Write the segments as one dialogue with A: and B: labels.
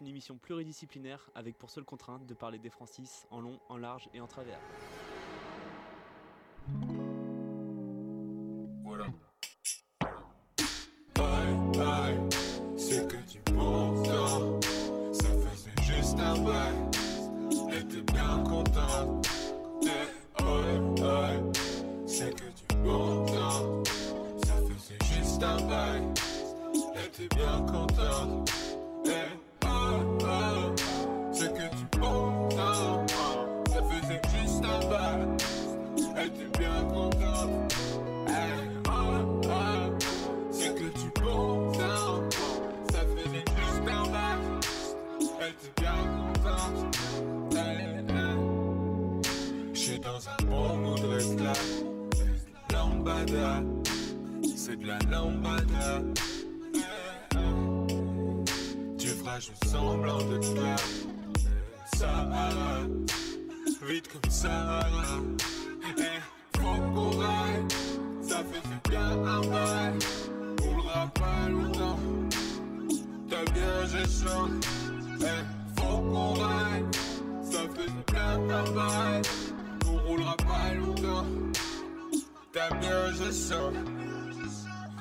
A: une émission pluridisciplinaire avec pour seule contrainte de parler des Francis en long, en large et en travers.
B: Voilà. Bye bye, c'est que du bon temps. Ça faisait juste un bail. J'étais bien content. Ouais, ouais, c'est que du bon temps. Ça faisait juste un bail. J'étais bien content. De la lambada. Tu feras juste semblant de te plaire. Sahara, vite comme Sahara. Hey, faut qu'on raille, ça fait bien un bail. On le pas longtemps, t'as bien gestion. Hey, faut qu'on raille, ça fait bien un bail. On roulera pas longtemps, t'as bien gestion. Ouais,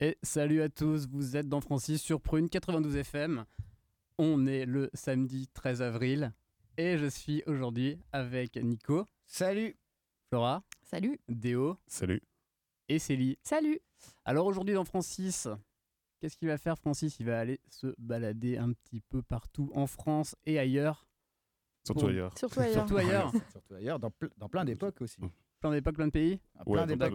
B: Et
C: salut à tous, vous êtes dans Francis sur Prune 92 FM. On est le samedi 13 avril et je suis aujourd'hui avec Nico. Salut Flora.
D: Salut
C: Déo.
E: Salut.
C: Et Célie.
D: Salut
C: Alors aujourd'hui dans Francis, qu'est-ce qu'il va faire Francis? Il va aller se balader un petit peu partout en France et ailleurs.
E: Surtout
C: Bon.
E: ailleurs.
D: Surtout ailleurs.
C: Surtout ailleurs.
F: Surtout ailleurs, dans, ple- dans plein d'époques aussi.
C: Plein d'époques, plein de pays
E: Ouais,
F: plein d'époques.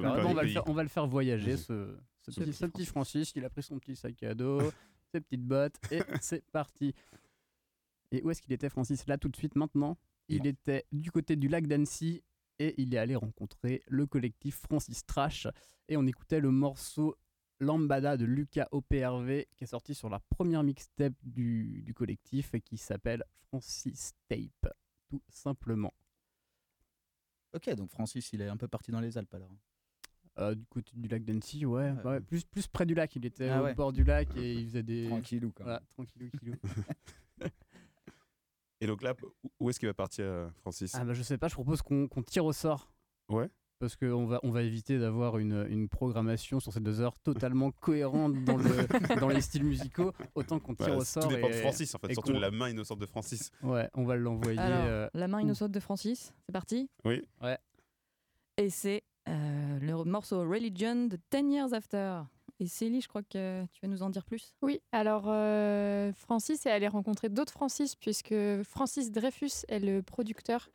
C: on va le faire voyager, ce, ce petit Francis. Il a pris son petit sac à dos, ses petites bottes, et c'est parti. Et où est-ce qu'il était, Francis? Là, tout de suite, maintenant Il était du côté du lac d'Annecy, et il est allé rencontrer le collectif Francis Trash. Et on écoutait le morceau Lambada de Lucas OPRV, qui est sorti sur la première mixtape du, du collectif, et qui s'appelle Francis Tape, tout simplement.
F: Ok, donc Francis, il est un peu parti dans les Alpes alors.
C: Euh, du côté du lac d'Annecy, ouais,
F: Ouais.
C: ouais, plus, plus près du lac. Il était
F: Ah
C: au
F: ouais.
C: bord du lac et il faisait des.
F: Tranquillou même.
C: Voilà, tranquillou.
D: Et donc là, où- est-ce qu'il va partir, euh, Francis?
C: Ah bah je sais pas, je propose qu'on qu'on tire au sort.
D: Ouais.
C: Parce qu'on va, on va éviter d'avoir une, une programmation sur ces deux heures totalement cohérente dans, le, dans les styles musicaux. Autant qu'on tire
D: Bah,
C: au
D: Tout
C: sort.
D: dépend de
C: et-
D: Francis, en fait, surtout de la main innocente de Francis.
C: Ouais, on va l'envoyer.
G: Alors,
C: euh,
G: la main innocente de Francis, c'est parti?
D: Oui.
C: Ouais.
G: Et c'est euh, le morceau Religion de 10 Years After. Et Célie, je crois que tu vas nous en dire plus.
H: Oui, alors euh, Francis est allé rencontrer d'autres Francis, puisque Francis Dreyfus est le producteur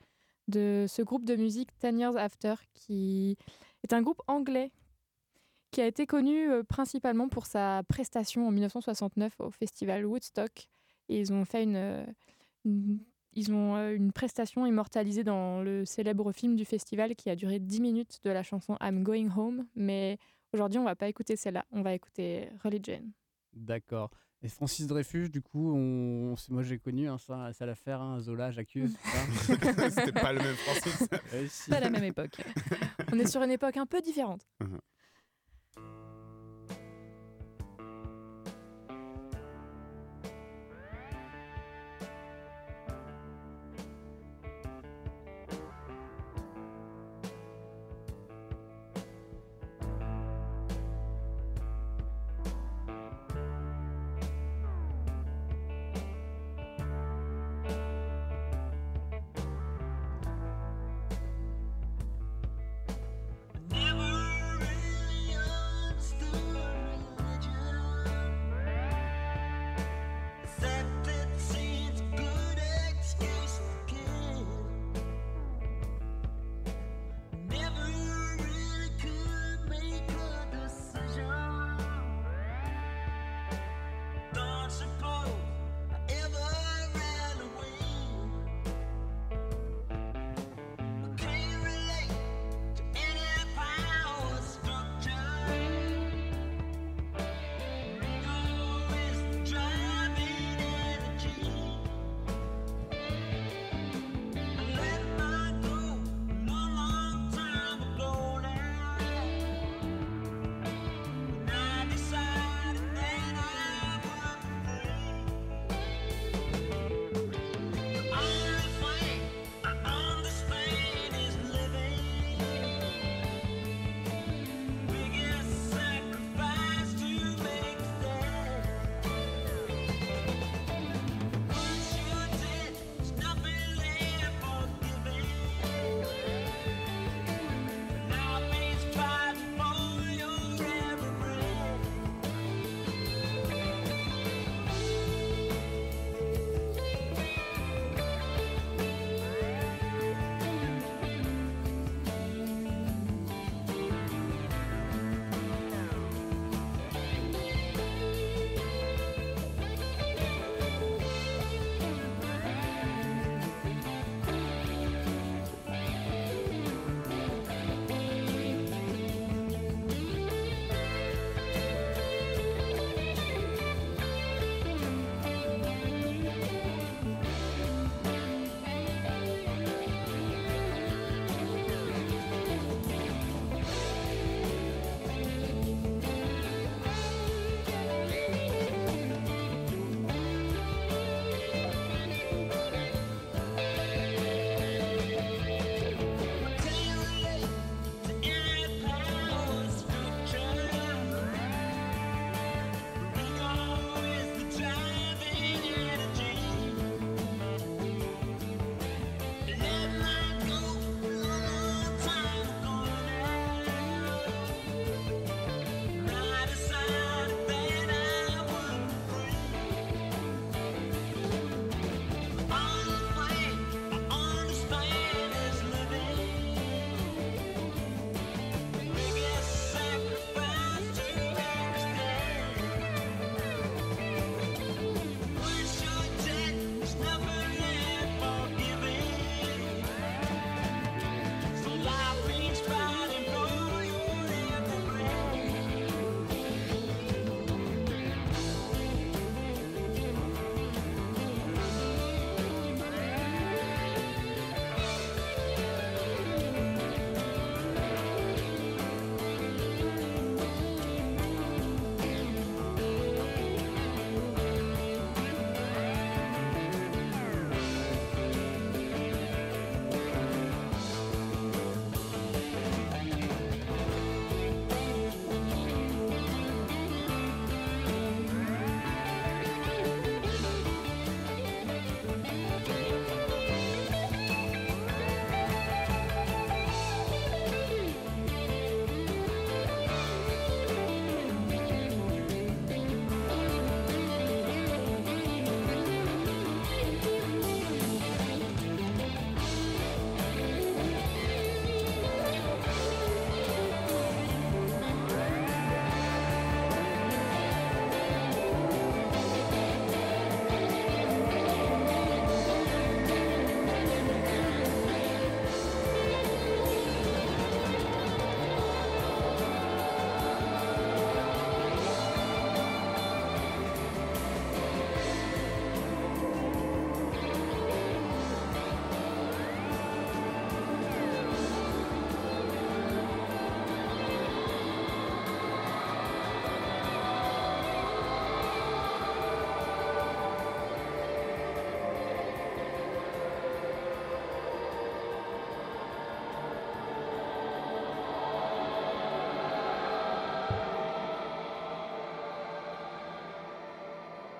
H: de ce groupe de musique Ten Years After, qui est un groupe anglais qui a été connu euh, principalement pour sa prestation en 1969 au festival Woodstock. Et ils ont fait une- ils ont euh, une prestation immortalisée dans le célèbre film du festival qui a duré 10 minutes de la chanson I'm Going Home. Mais aujourd'hui, on va pas écouter celle-là, on va écouter Religion.
C: D'accord. Et Francis Dreyfus, du coup, on, moi j'ai connu hein, ça, ça l'affaire, hein, Zola, J'accuse.
D: C'était pas le même Francis.
C: Si.
G: Pas à la même époque.
H: On est sur une époque un peu différente.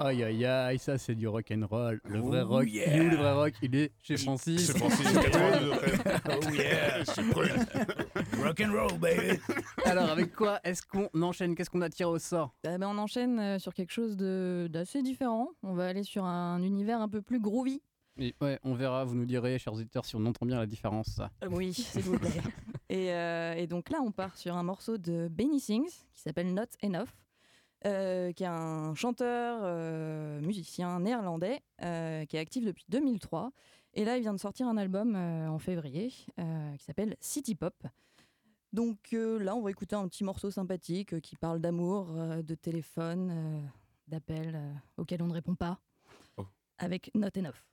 C: Aïe aïe aïe, ça c'est du rock and roll. Le vrai
D: Oh
C: rock,
D: yeah.
C: il est où le vrai rock Il est chez Francis.
D: Chez Francis, 82 après.
I: Oh yeah. Rock and roll, baby.
C: Alors avec quoi est-ce qu'on enchaîne? Qu'est-ce qu'on a tiré au sort?
J: Eh ben, on enchaîne euh, sur quelque chose de- d'assez différent. On va aller sur un univers un peu plus groovy.
C: Et ouais, on verra, vous nous direz, chers auditeurs, si on entend bien la différence.
J: Oui, s'il vous plaît. et, euh, et donc là, on part sur un morceau de Benny Sings qui s'appelle Not Enough, euh, qui est un chanteur, euh, musicien néerlandais euh, qui est actif depuis 2003. Et là, il vient de sortir un album en février qui s'appelle City Pop. Donc là, on va écouter un petit morceau sympathique qui parle d'amour, de téléphone, d'appels auxquels on ne répond pas,
D: Oh.
J: avec Not Enough.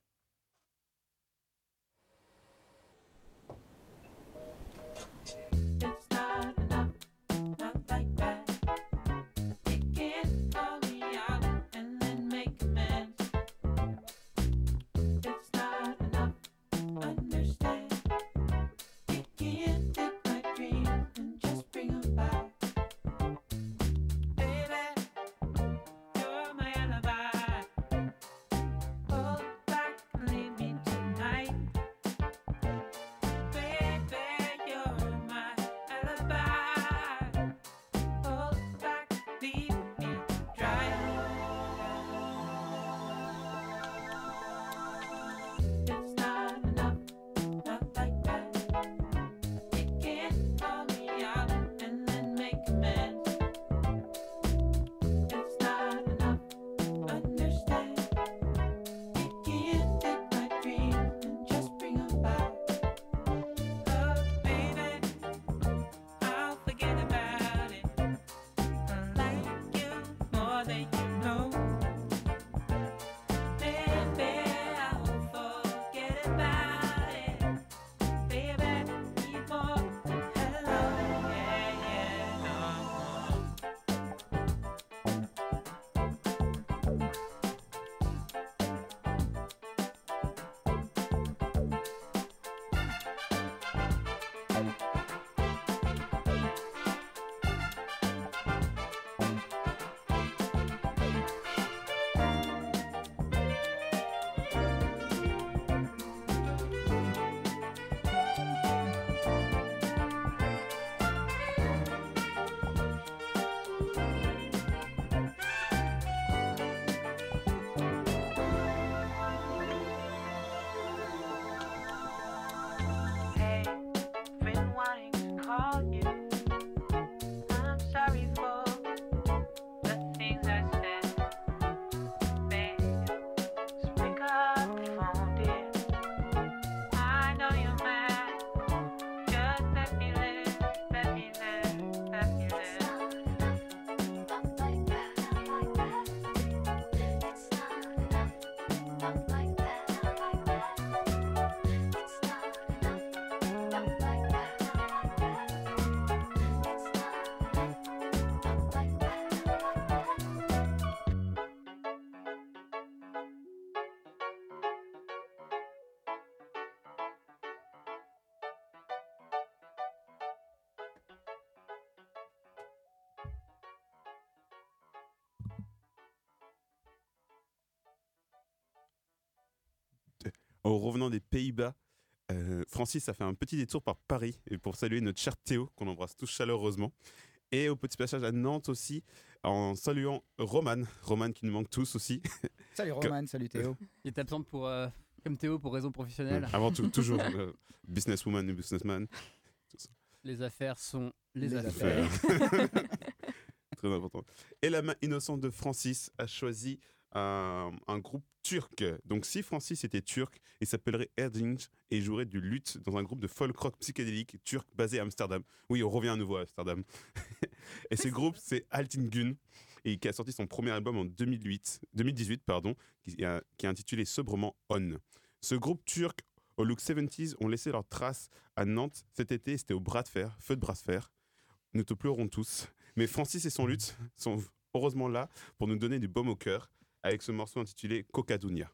D: En revenant des Pays-Bas, euh, Francis a fait un petit détour par Paris et pour saluer notre cher Théo, qu'on embrasse tous chaleureusement. Et au petit passage à Nantes aussi, en saluant Roman, Roman qui nous manque tous aussi.
I: Salut Roman, salut Théo.
C: Il est absent pour, euh, comme Théo pour raison professionnelle.
D: Avant tout, toujours euh, businesswoman et businessman.
C: Les affaires sont les,
I: Les
C: affaires.
D: Très important. Et la main innocente de Francis a choisi un, un groupe turc. Donc si Francis était turc, il s'appellerait Erdinch et jouerait du luth dans un groupe de folk rock psychédélique turc basé à Amsterdam. Oui, on revient à nouveau à Amsterdam. et ce groupe, c'est Altingun et qui a sorti son premier album en 2008, 2018 pardon, qui, a- qui est intitulé sobrement On. Ce groupe turc au look 70s ont laissé leurs traces à Nantes cet été, c'était au bras de fer, feu de bras de fer. Nous te pleurons tous. Mais Francis et son lutte sont heureusement là pour nous donner du baume au cœur avec ce morceau intitulé Cocadunia.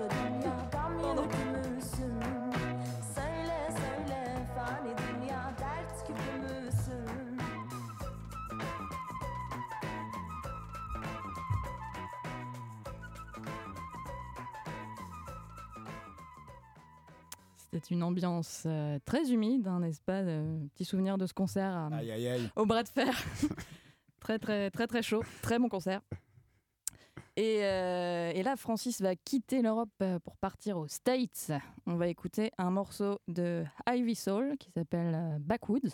K: Koca dünya gam yürütmüşsün Söyle söyle fani dünya dert küpü müsün?
G: C'était une ambiance euh, très humide, hein, n'est-ce pas Euh, Petit souvenir de ce concert à-
F: Aïe, aïe, aïe.
G: au bras de fer. très, très, très, très chaud. Très bon concert. Et, euh, et là, Francis va quitter l'Europe euh, pour partir aux States. On va écouter un morceau de Ivy Soul qui s'appelle euh, Backwoods.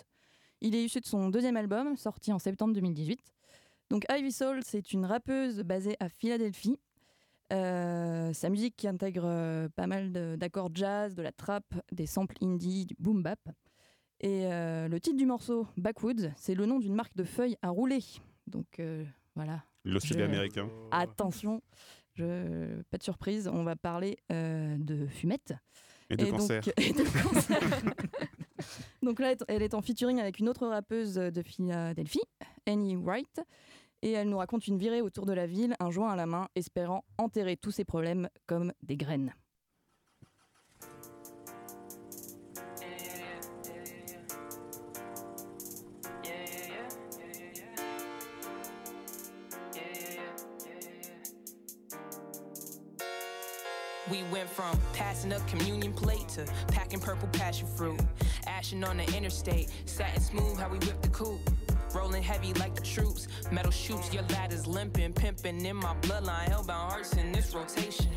G: Il est issu de son deuxième album, sorti en septembre 2018. Donc Ivy Soul, c'est une rappeuse basée à Philadelphie. Sa musique qui intègre pas mal d'accords jazz, de la trap, des samples indie, du boom bap. Et le titre du morceau, Backwoods, c'est le nom d'une marque de feuilles à rouler. Donc voilà. Je-
D: américain.
G: Attention, je... pas de surprise, on va parler euh, de fumette.
D: Et de cancer.
G: et de cancer. donc là, elle est en featuring avec une autre rappeuse de Philadelphie, Annie Wright. Et elle nous raconte une virée autour de la ville, un joint à la main, espérant enterrer tous ses problèmes comme des graines.
L: We went from passing up communion plate to packing purple passion fruit. Ashing on the interstate, satin smooth how we whipped the coupe. Rolling heavy like the troops, metal shoots, your ladder's limping, pimping in my bloodline, hellbound hearts in this rotation.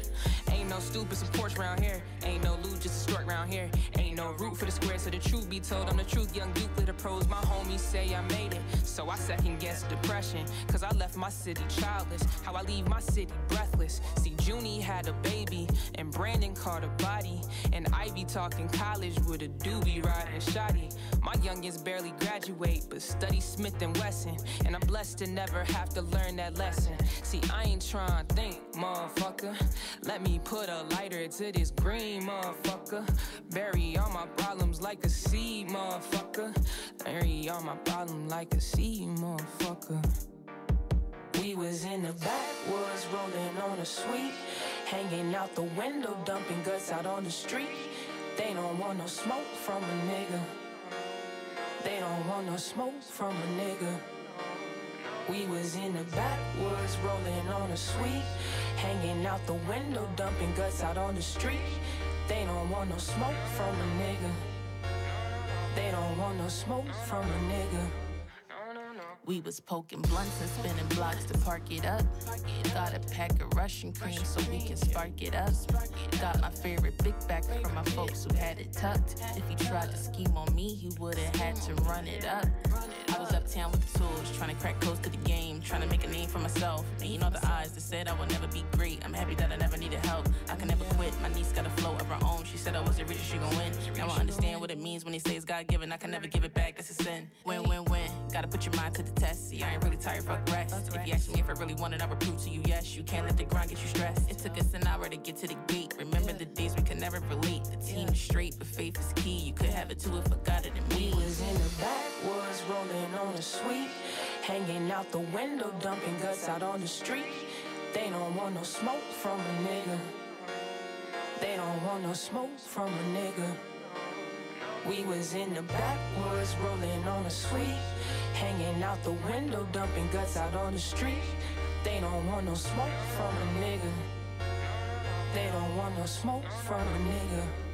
L: Ain't no stupid supports round here, ain't no loot, just a stork round here. Ain't no root for the square, so the truth be told, I'm the truth, young Duke with the pros. My homies say I made it, so I second guess depression, cause I left my city childless. How I leave my city breathless. See, Junie had a baby, and Brandon caught a body, and Ivy talking college with a doobie riding shoddy. My youngins barely graduate, but study Smith and Wesson, and I'm blessed to never have to learn that lesson. See, I ain't trying to think, motherfucker. Let me put a lighter to this green, motherfucker. Bury all my problems like a seed, motherfucker. Bury all my problems like a seed, motherfucker. We was in the backwoods rolling on a sweet, hanging out the window, dumping guts out on the street. They don't want no smoke from a nigga. They don't want no smoke from a nigga. We was in the backwoods rolling on a sweet, hanging out the window, dumping guts out on the street. They don't want no smoke from a nigga. They don't want no smoke from a nigga.
M: We was poking blunts and spinning blocks to park it up. Got a pack of Russian cream so we can spark it up. Got my favorite big back from my folks who had it tucked. If he tried to scheme on me, he would've had to run it up. Uptown with the tools, trying to crack codes to the game, trying to make a name for myself. And you know the eyes that said I would never be great. I'm happy that I never needed help. I can never quit. My niece got a flow of her own. She said I was the richest, she gon' win. Now I understand what it means when they say it's God given. I can never give it back. That's a sin. Win, win, win.
L: Gotta put your mind to the test. See, I ain't really tired, fuck rest. If you ask me if I really want it, I will prove to you yes. You can't let the grind get you stressed. It took us an hour to get to the gate. Remember the days we could never relate. The team is straight, but faith is key. You could have it too if I got it in me.
N: We was in the backwoods, rolling on a sweet. Hanging out the window, dumping guts out on the street. They don't want no smoke from a nigga. They don't want no smoke from a nigga. We was in the backwoods, rolling on a sweet. Hanging out the window, dumping guts out on the street. They don't want no smoke from a nigga. They don't want no smoke from a nigga.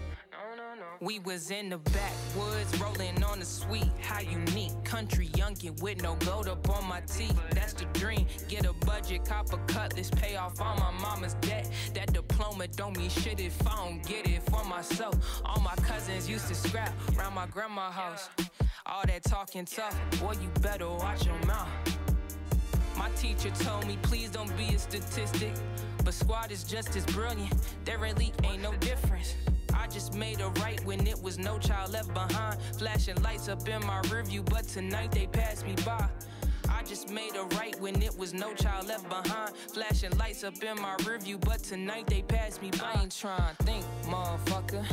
L: We was in the backwoods, rolling on the sweet. How unique, country youngin' with no gold up on my teeth. That's the dream. Get a budget, cop a cutlass, pay off all my mama's debt. That diploma don't mean shit if I don't get it for myself. All my cousins used to scrap round my grandma's house. All that talking tough, boy, you better watch your mouth. My teacher told me, please don't be a statistic. But squad is just as brilliant. There really ain't no difference. I just made a right when it was no child left behind. Flashing lights up in my rearview, but tonight they passed me by. I just made a right when it was no child left behind. Flashing lights up in my rearview, but tonight they passed me by. I ain't trying to think, motherfucker.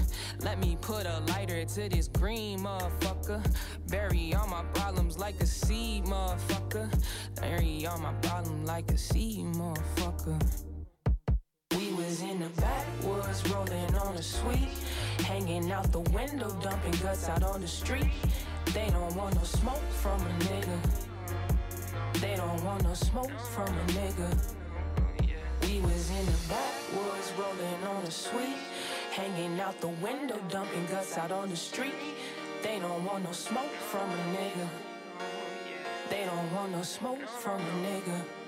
L: Let me put a lighter to this green motherfucker. Bury all my problems like a seed, motherfucker. Bury all my problems like a seed, motherfucker.
N: Was in the backwoods, rolling on a sweet. Hanging out the window, dumping guts out on the street. They don't want no smoke from a nigga. They don't want no smoke from a nigga. We was in the backwoods, rolling on a sweet. Hanging out the window, dumping guts out on the street. They don't want no smoke from a nigga. They don't want no smoke from a nigga.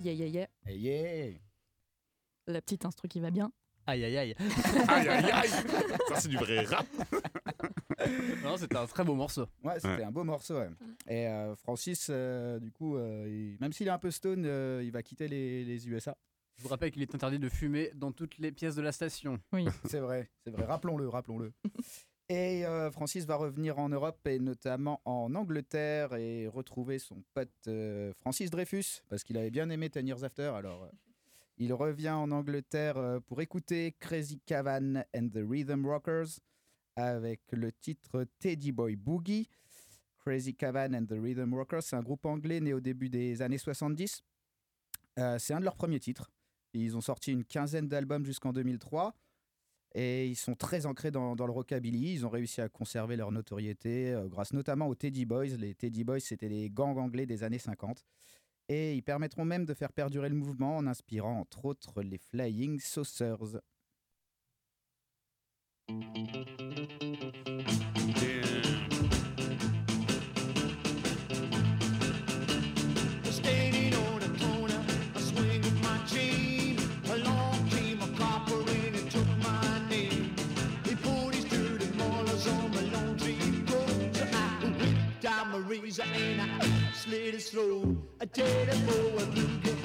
G: Yeah, yeah, yeah.
I: Yeah.
G: La petite instru qui va bien.
C: Aïe aïe aïe.
D: Aïe aïe aïe. Ça, c'est du vrai rap.
C: non, c'était un très beau morceau.
I: Ouais, c'était
D: Ouais.
I: un beau morceau. ouais. Et euh, Francis, euh, du coup, euh, il- même s'il est un peu stone, euh, il va quitter les, les USA.
C: Je vous rappelle qu'il est interdit de fumer dans toutes les pièces de la station.
G: Oui.
I: C'est vrai, c'est vrai. Rappelons-le, rappelons-le. Et euh, Francis va revenir en Europe et notamment en Angleterre et retrouver son pote euh, Francis Dreyfus parce qu'il avait bien aimé Ten Years After. Alors, euh, il revient en Angleterre pour écouter Crazy Cavan and the Rhythm Rockers avec le titre Teddy Boy Boogie. Crazy Cavan and the Rhythm Rockers, c'est un groupe anglais né au début des années 70. Euh, c'est un de leurs premiers titres. Ils ont sorti une quinzaine d'albums jusqu'en 2003 et ils sont très ancrés dans, le rockabilly. Ils ont réussi à conserver leur notoriété euh, grâce notamment aux Teddy Boys. Les Teddy Boys, c'était les gangs anglais des années 50. Et ils permettront même de faire perdurer le mouvement en inspirant entre autres les Flying Saucers.
F: I tell it boy, you get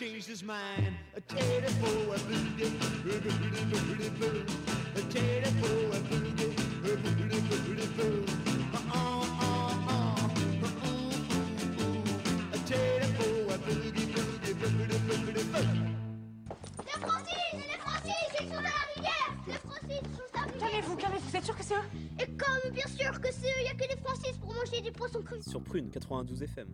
F: changed his mind? A teddy for a booty, booty, booty, booty, booty. A teddy for a booty, booty, booty, booty, booty. Uh, A teddy for a booty, booty, booty, booty, booty.
O: Les Francis Les Francis Ils sont dans la rivière Les Francis ils sont dans la rivière Calmez-vous, calmez-vous, vous êtes sûr que c'est eux? Et comme bien sûr que c'est eux, il n'y a que les Francis pour manger du poisson cru
A: Sur Prune 92 FM.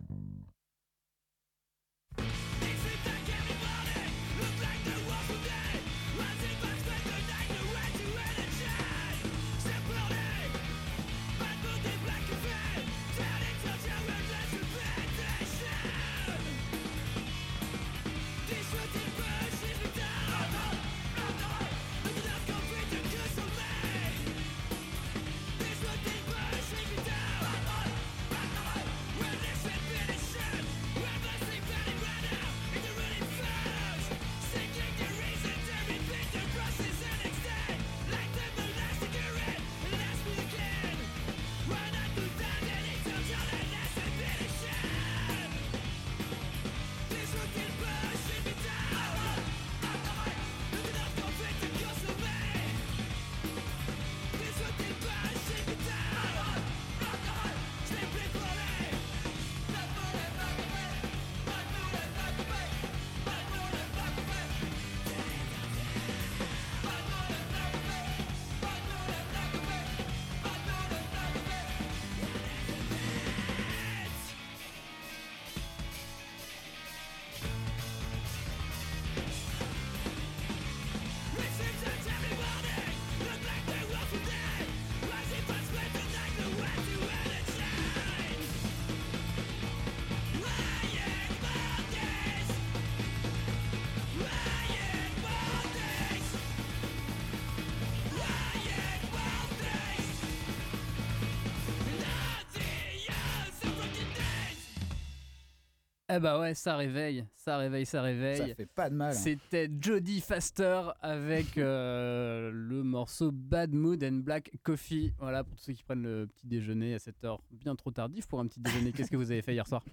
C: Eh bah ouais, ça réveille, ça réveille, ça réveille.
I: Ça fait pas de mal. hein.
C: C'était Jodie Faster avec euh, le morceau Bad Mood and Black Coffee. Voilà, pour tous ceux qui prennent le petit déjeuner à cette heure bien trop tardif pour un petit déjeuner. Qu'est-ce que vous avez fait hier soir?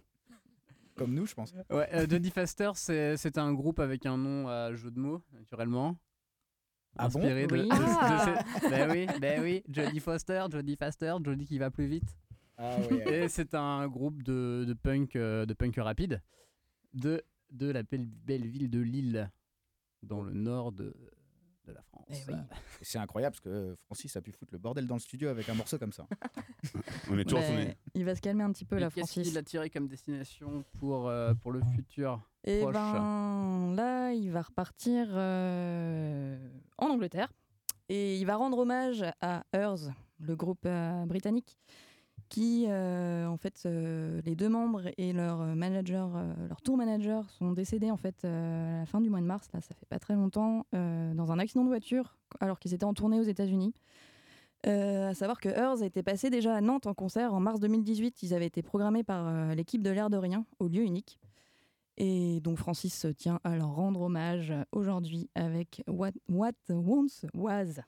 I: Comme nous, je pense.
C: Ouais, euh, Jodie Faster, c'est un groupe avec un nom à jeu de mots, naturellement.
I: Ah bon?
C: Inspiré de,
I: Oui.
C: de- de
I: Ah.
C: ces- Ben oui, ben oui, Jodie Foster, Jodie Faster, Jodie qui va plus vite.
I: Ah oui,
C: Et c'est un groupe de, de punk, euh, de punk rapide de, de la belle, belle ville de Lille, dans le nord de, de la France.
I: Et C'est incroyable parce que Francis a pu foutre le bordel dans le studio avec un morceau comme ça.
D: On est toujours
G: Ouais, il va se calmer un petit peu là,
C: Qu'est-ce
G: Francis.
C: qu'il a tiré comme destination pour, euh, pour le futur
G: Et
C: proche
G: ben là, il va repartir euh, en Angleterre et il va rendre hommage à Earth, le groupe euh, britannique, qui euh, en fait euh, les deux membres et leur manager, euh, leur tour manager sont décédés en fait à la fin du mois de mars. Là, ça fait pas très longtemps dans un accident de voiture alors qu'ils étaient en tournée aux États-Unis. À savoir que Earth était passé déjà à Nantes en concert en mars 2018. Ils avaient été programmés par l'équipe de l'air de rien au lieu unique. Et donc Francis tient à leur rendre hommage aujourd'hui avec What, What Once Was.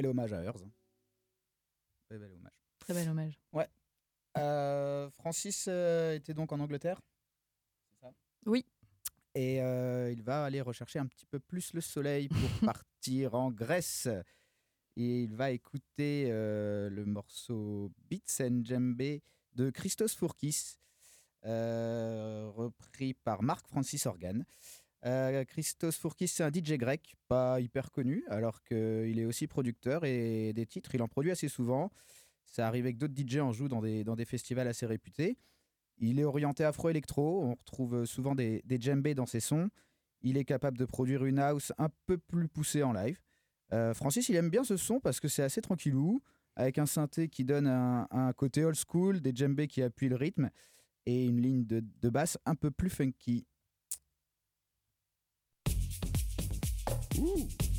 I: Bel hommage à Hearst. Très bel hommage.
G: Très bel hommage.
I: Ouais. Euh, Francis euh, était donc en Angleterre. C'est ça?
G: Oui.
I: Et euh, il va aller rechercher un petit peu plus le soleil pour partir en Grèce. Et il va écouter le morceau Beats and Djembe de Christos Fourkis, repris par Marc Francis Organ. Euh, Christos Fourkis, c'est un DJ grec, pas hyper connu, alors qu'il est aussi producteur et des titres, il en produit assez souvent. Ça arrive avec d'autres DJ en joue dans des, dans des festivals assez réputés. Il est orienté afro-électro, on retrouve souvent des, des djembés dans ses sons. Il est capable de produire une house un peu plus poussée en live. Euh, Francis, il aime bien ce son parce que c'est assez tranquillou, avec un synthé qui donne un, un côté old school, des djembés qui appuient le rythme et une ligne de, de basse un peu plus funky. Ooh.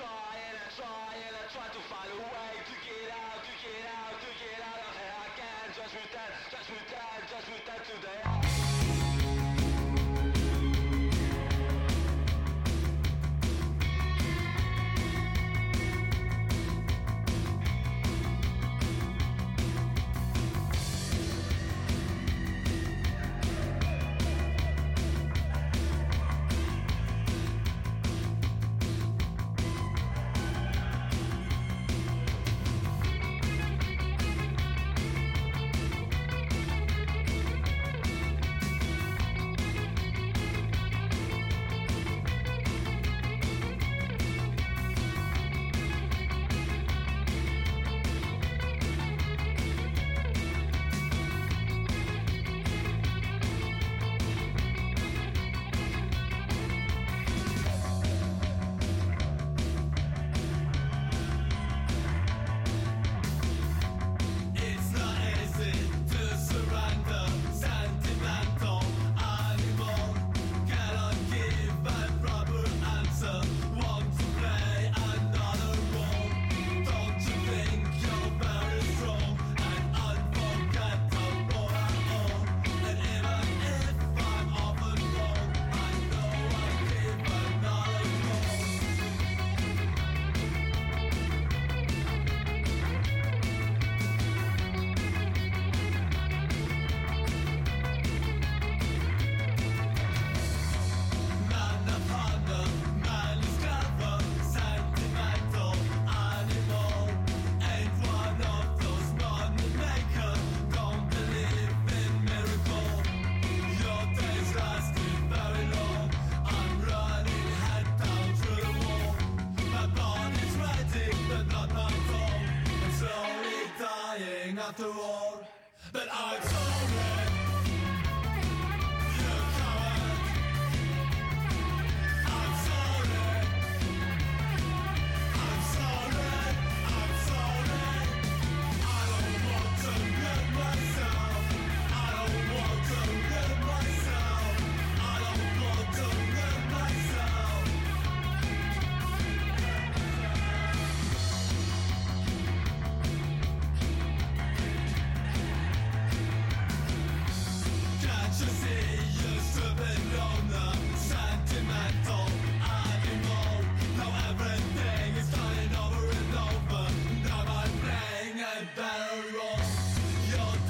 O: Try and I try and I try to find a way to get out, to get out, to get out of here. I can't just return, just return, just return to the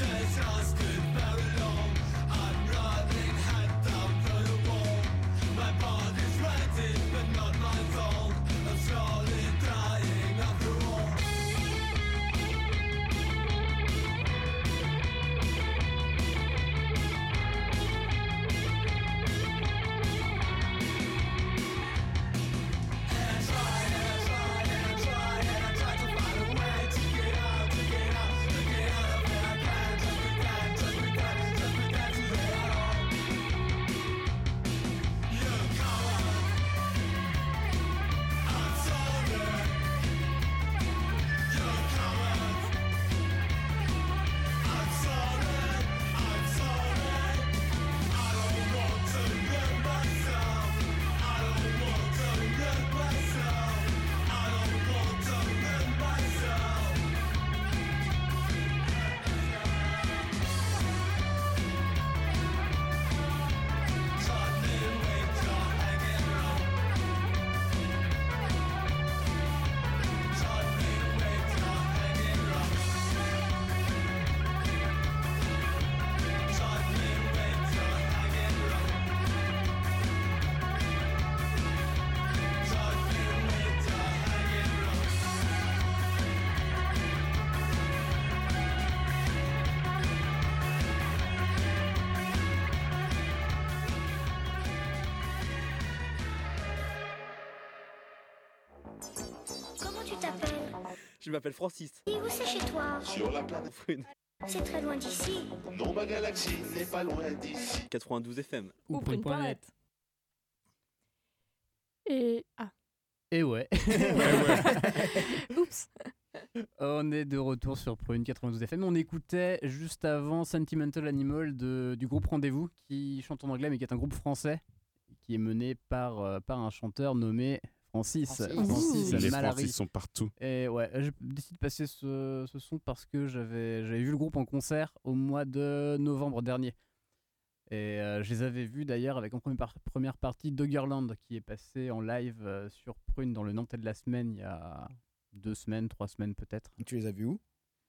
P: dead, lost, good,
A: Je m'appelle Francis.
P: Et où c'est chez toi
Q: Sur la planète.
P: C'est très loin d'ici.
Q: Non, ma galaxie n'est pas loin d'ici.
A: 92 FM.
C: Ou Prune.net.
H: Et. Ah.
C: Et ouais.
H: Oups.
C: On est de retour sur Prune 92 FM. On écoutait juste avant Sentimental Animal de- du groupe Rendez-vous qui chante en anglais mais qui est un groupe français qui est mené par, euh, par un chanteur nommé Francis.
D: Francis.
C: Francis.
D: Les. Francis sont partout.
C: Et ouais, je décide de passer ce, ce son parce que j'avais j'avais vu le groupe en concert au mois de novembre dernier. Et euh, je les avais vus d'ailleurs avec en première, par- première partie Doggerland qui est passé en live euh, sur Prune dans le Nantais de la semaine il y a deux semaines, trois semaines peut-être.
I: Tu les as vus où?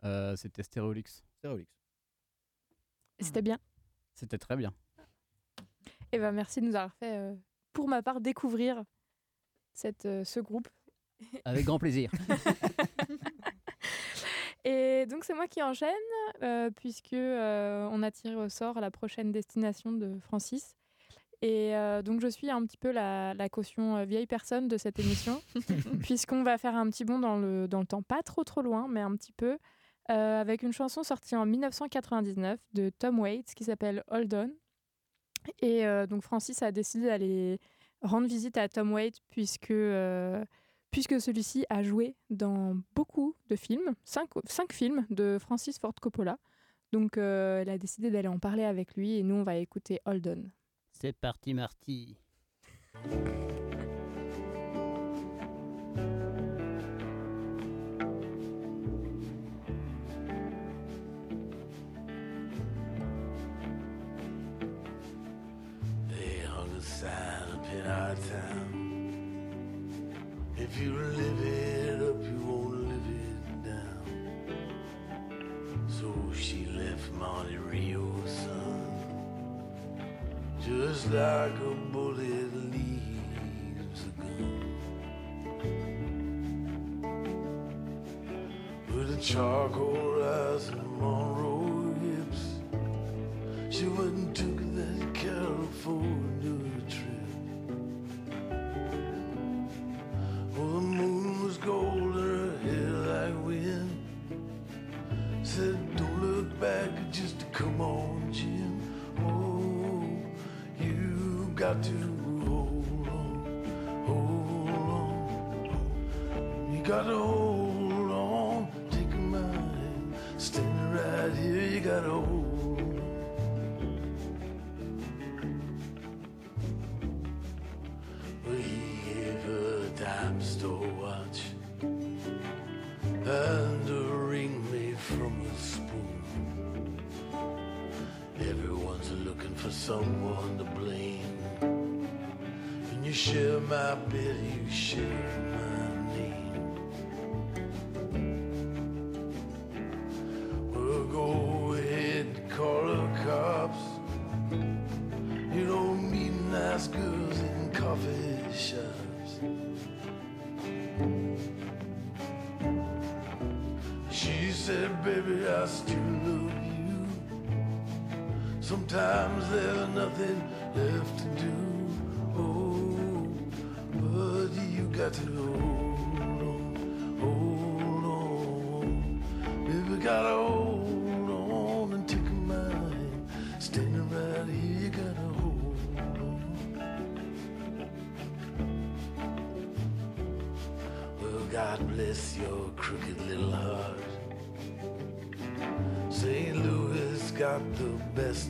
C: Euh, C'était. Stéréolix.
H: Et C'était bien.
C: C'était très bien.
H: Et ben merci de nous avoir fait, euh, pour ma part, découvrir cette, euh, ce groupe.
C: Avec grand plaisir.
H: Et donc c'est moi qui enchaîne, euh, puisque euh, on a tiré au sort la prochaine destination de Francis. Et euh, donc je suis un petit peu la, la caution vieille personne de cette émission, puisqu'on va faire un petit bond dans le, dans le temps, pas trop trop loin, mais un petit peu, avec une chanson sortie en 1999 de Tom Waits qui s'appelle Hold On. Et donc Francis a décidé d'aller rendre visite à Tom Waits puisque, euh, puisque celui-ci a joué dans beaucoup de films, cinq, cinq films de Francis Ford Coppola. Donc euh, elle a décidé d'aller en parler avec lui et nous on va écouter Hold On.
C: C'est parti, Marty.
R: Just like a bullet leaves a gun. With a charcoal eyes and Monroe hips. She went and took that California the best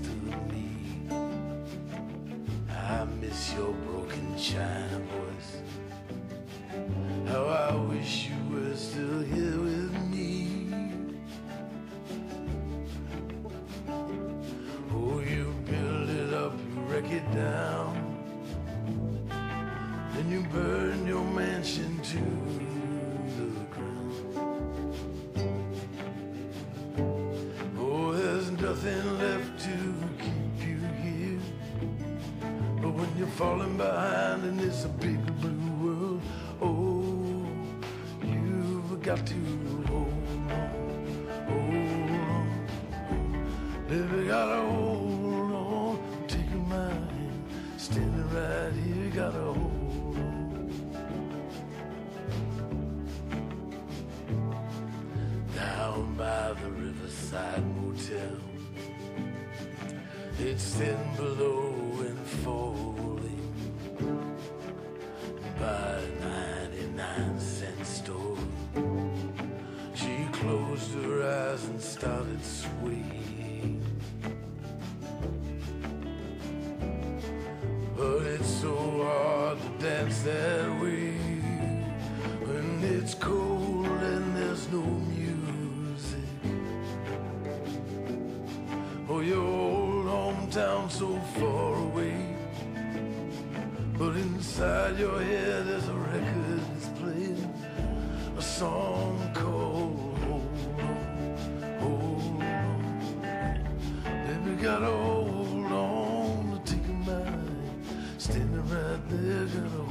R: living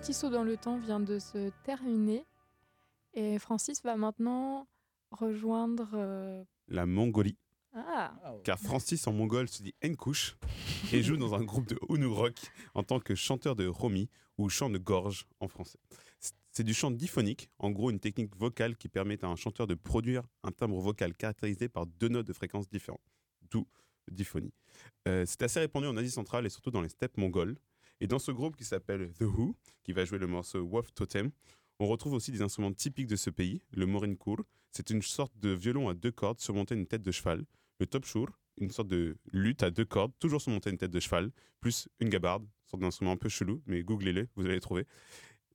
R: petit saut dans le temps vient de se terminer. Et Francis va maintenant rejoindre. euh,
D: La Mongolie.
R: Ah
D: Car Francis en mongol se dit Nkouch et joue dans un groupe de Unu Rock en tant que chanteur de Romi ou chant de gorge en français. C'est- C'est du chant diphonique, en gros une technique vocale qui permet à un chanteur de produire un timbre vocal caractérisé par deux notes de fréquence différentes, d'où diphonie. Euh, c'est assez répandu en Asie centrale et surtout dans les steppes mongoles. Et dans ce groupe qui s'appelle The Who, qui va jouer le morceau Wolf Totem, on retrouve aussi des instruments typiques de ce pays, le morinkur. C'est une sorte de violon à deux cordes surmonté d'une tête de cheval. Le topshur, une sorte de lutte à deux cordes, toujours surmonté d'une tête de cheval, plus une gabarde, sorte d'instrument un peu chelou, mais googlez-le, vous allez trouver.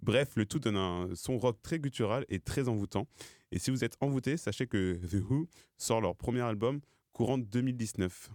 D: Bref, le tout donne un son rock très guttural et très envoûtant. Et si vous êtes envoûté, sachez que The Who sort leur premier album courant 2019.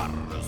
D: Barra.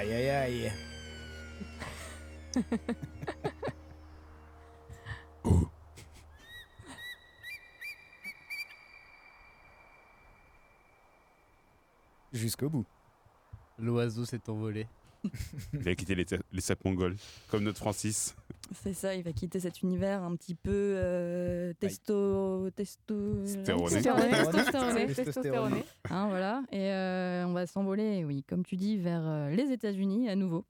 I: Aïe aïe aïe. Jusqu'au bout.
C: L'oiseau s'est envolé.
D: Il a quitté les, les sacs mongols, comme notre Francis.
G: C'est ça, il va quitter cet univers un petit peu euh, testo, testo,
D: Stéroné.
G: testostéroné,
H: Testostéroné.
G: testostéroné.
H: Testostéroné.
G: Hein, voilà, et euh, on va s'envoler, oui, comme tu dis, vers euh, les États-Unis à nouveau,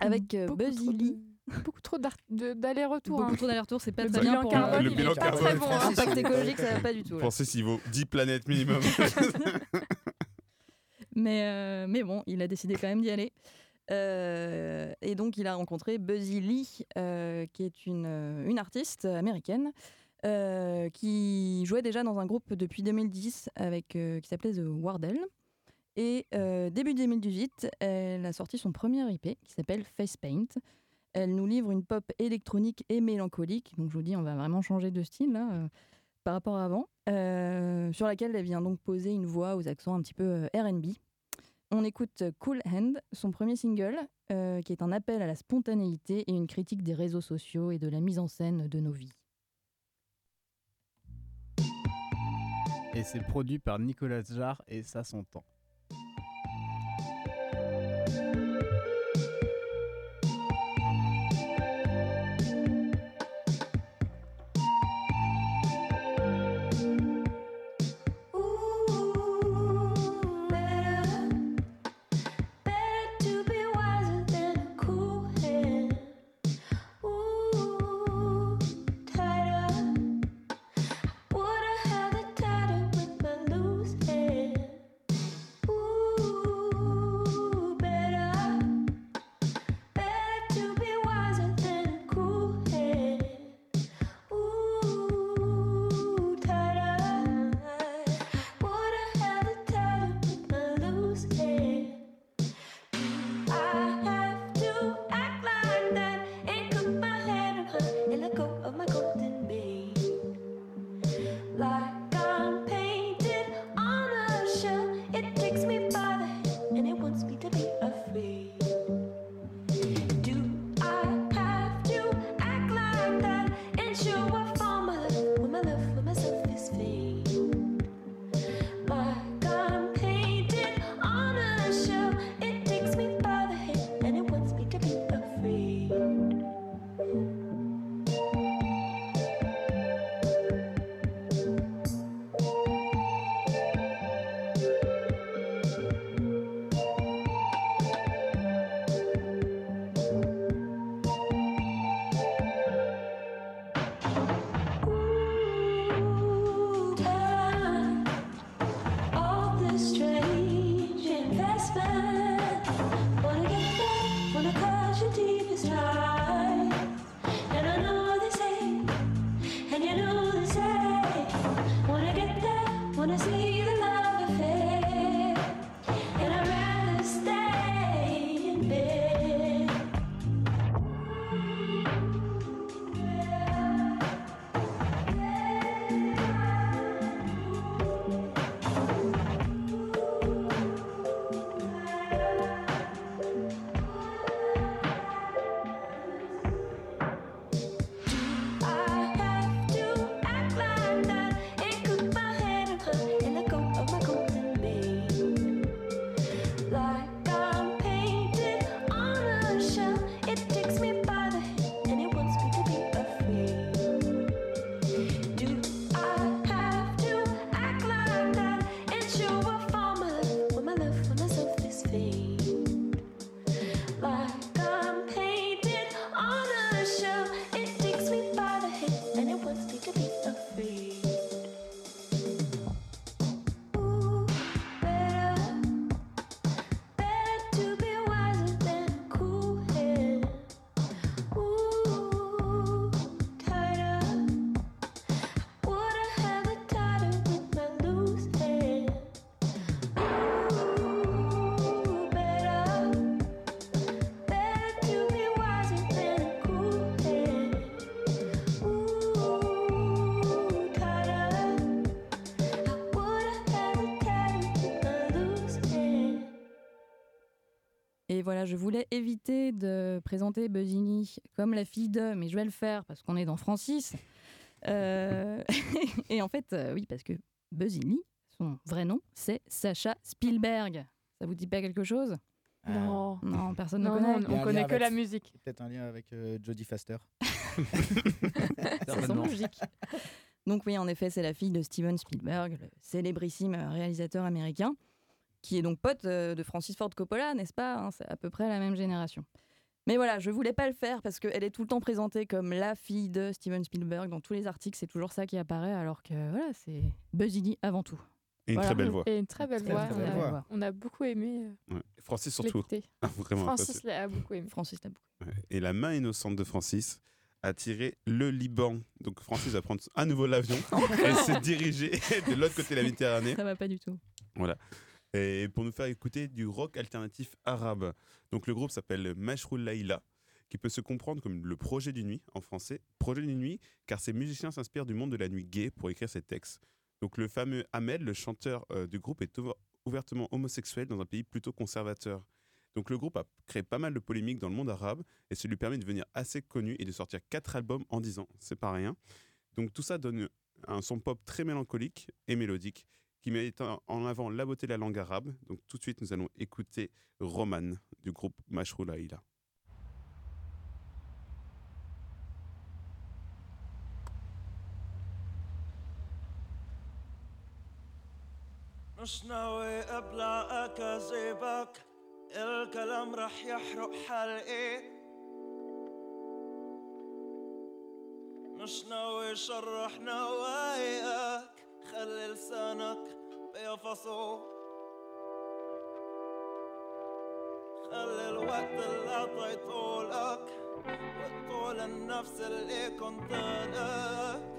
G: avec euh,
H: Beaucoup
G: Buzzy Lee.
H: Beaucoup trop d'allers-retours.
G: Beaucoup
H: hein.
G: trop d'allers-retours, c'est pas
H: Le
G: très
H: bilan
G: bien pour
H: carbone,
D: Le
H: il
D: bilan carbone,
H: très bon. hein.
G: Impact écologique, ça va pas du tout. là.
D: Francis, il vaut 10 planètes minimum.
G: Mais, euh, mais bon, il a décidé quand même d'y aller. Euh, et donc, il a rencontré Buzzy Lee, euh, qui est une, euh, artiste américaine qui jouait déjà dans un groupe depuis 2010 avec, qui s'appelait The Wardell. Et début 2018, elle a sorti son premier IP qui s'appelle Face Paint. Elle nous livre une pop électronique et mélancolique. Donc, je vous dis, on va vraiment changer de style euh, par rapport à avant. sur laquelle elle vient donc poser une voix aux accents un petit peu RB. On écoute Cool Hand, son premier single, euh, qui est un appel à la spontanéité et une critique des réseaux sociaux et de la mise en scène de nos vies.
C: Et c'est produit par Nicolas Jarre et ça s'entend.
G: Et voilà, je voulais éviter de présenter Buzzini comme la fille de, mais je vais le faire parce qu'on est dans Francis. Euh, et en fait, euh, oui, parce que Buzzini, son vrai nom, c'est Sacha Spielberg. Ça vous dit pas quelque chose?
H: Non.
G: Non, personne
H: Non,
G: ne connaît.
H: non, on connaît que
I: avec-
H: la musique.
I: Peut-être un lien avec euh, Jodie Foster.
G: Ça semble logique. Donc oui, en effet, c'est la fille de Steven Spielberg, le célébrissime réalisateur américain, qui est donc pote euh, de Francis Ford Coppola, n'est-ce pas hein C'est à peu près la même génération. Mais voilà, je voulais pas le faire parce qu'elle est tout le temps présentée comme la fille de Steven Spielberg. Dans tous les articles, c'est toujours ça qui apparaît, alors que voilà, c'est Buzz Lightyear avant tout.
D: Et une
G: Voilà.
D: très belle voix.
H: Et une très belle
G: Très,
H: voix.
G: très
H: on,
G: belle
H: a,
G: voix.
H: on a beaucoup aimé. euh,
D: Ouais. Francis surtout. Ah, vraiment.
H: Francis l'a beaucoup aimé.
G: Francis l'a beaucoup.
D: Ouais. Et la main innocente de Francis a tiré le Liban. Donc Francis va prendre à nouveau l'avion et se diriger de l'autre côté de la Méditerranée.
G: Ça va pas du tout.
D: Voilà. Et pour nous faire écouter du rock alternatif arabe. Donc le groupe s'appelle Mashrou Laïla, qui peut se comprendre comme le projet d'une nuit en français. Projet d'une nuit, car ces musiciens s'inspirent du monde de la nuit gay pour écrire ces textes. Donc le fameux Ahmed, le chanteur euh, du groupe, est ouver- ouvertement homosexuel dans un pays plutôt conservateur. Donc le groupe a créé pas mal de polémiques dans le monde arabe et ça lui permet de devenir assez connu et de sortir quatre albums en 10 ans. C'est pas rien. Donc tout ça donne un son pop très mélancolique et mélodique qui met en en avant la beauté de la langue arabe. Donc tout de suite, nous allons écouter Roman du groupe Mashrou Laïla.
S: مش ناوي ابلع اكاذيبك الكلام رح يحرق حلقي مش ناوي شرح نواياك خلي لسانك بيفصو. خلي الوقت اللي اعطيته لك والطول النفس اللي كنت لك.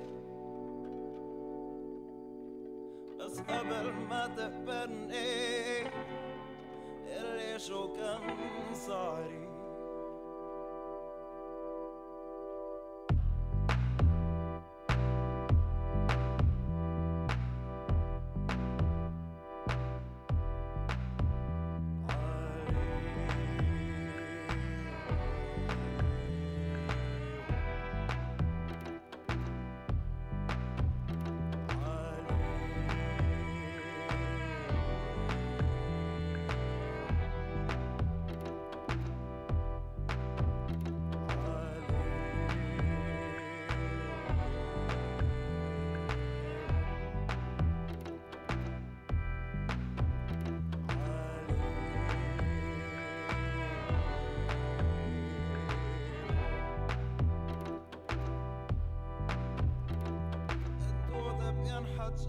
S: بس قبل ما تقبلني اللي شو كان صاري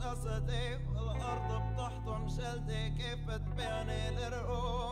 S: الاسد والارض بتحطم شلتي كيف تبيعني لرقوق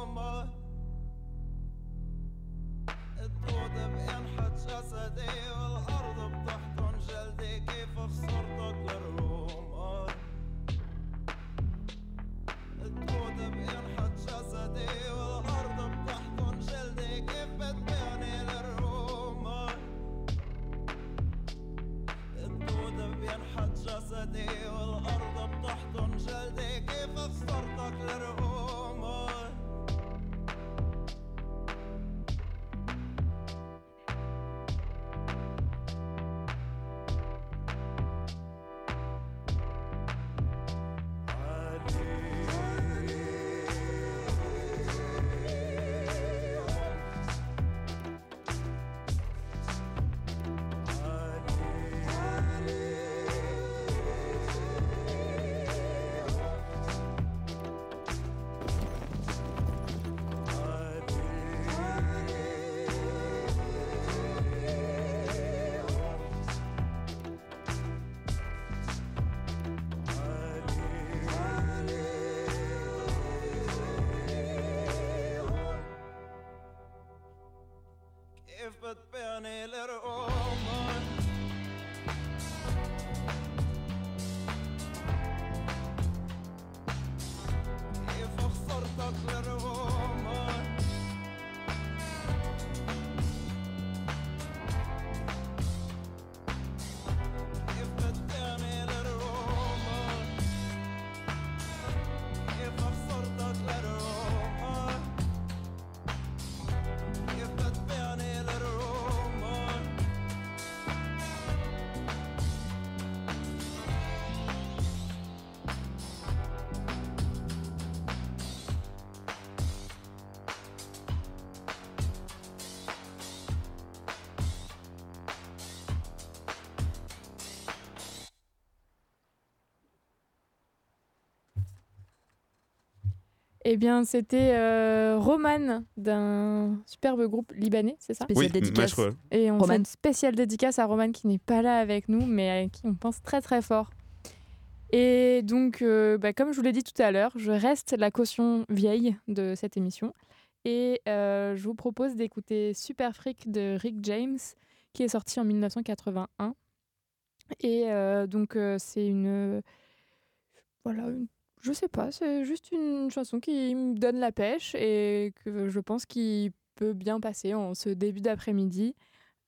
H: Eh bien, c'était euh, Roman d'un superbe groupe libanais, c'est ça?
G: Spéciale Oui, dédicace.
H: Et on
G: Roman.
H: fait une spéciale dédicace à Roman qui n'est pas là avec nous, mais à qui on pense très très fort. Et donc, euh, bah, comme je vous l'ai dit tout à l'heure, je reste la caution vieille de cette émission. Et euh, je vous propose d'écouter Super Freak de Rick James, qui est sorti en 1981. Et euh, donc, euh, c'est une. Voilà, une- je sais pas, c'est juste une chanson qui me donne la pêche et que je pense qu'il peut bien passer en ce début d'après-midi.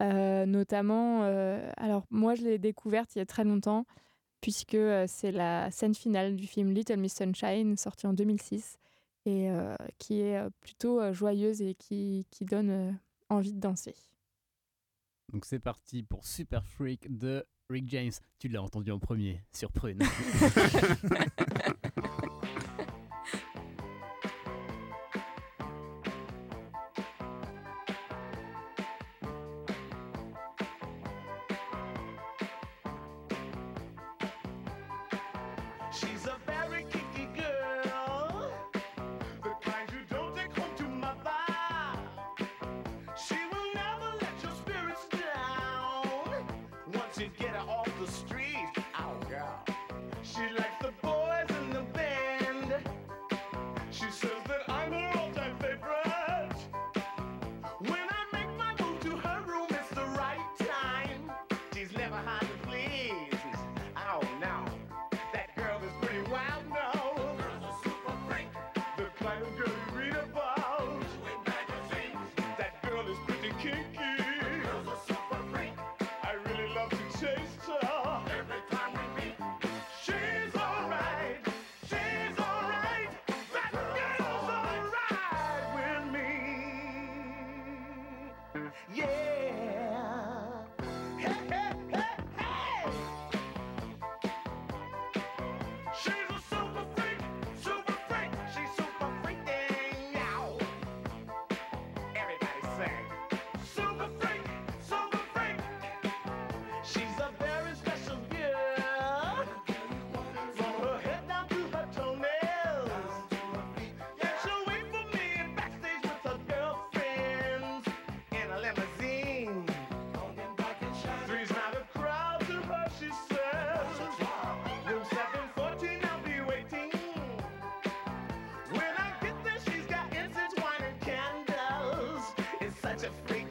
H: Euh, notamment, euh, alors moi je l'ai découverte il y a très longtemps, puisque euh, c'est la scène finale du film Little Miss Sunshine, sorti en 2006, et euh, qui est euh, plutôt euh, joyeuse et qui, qui donne euh, envie de danser.
C: Donc c'est parti pour Super Freak de Rick James. Tu l'as entendu en premier sur Prune.
F: set free.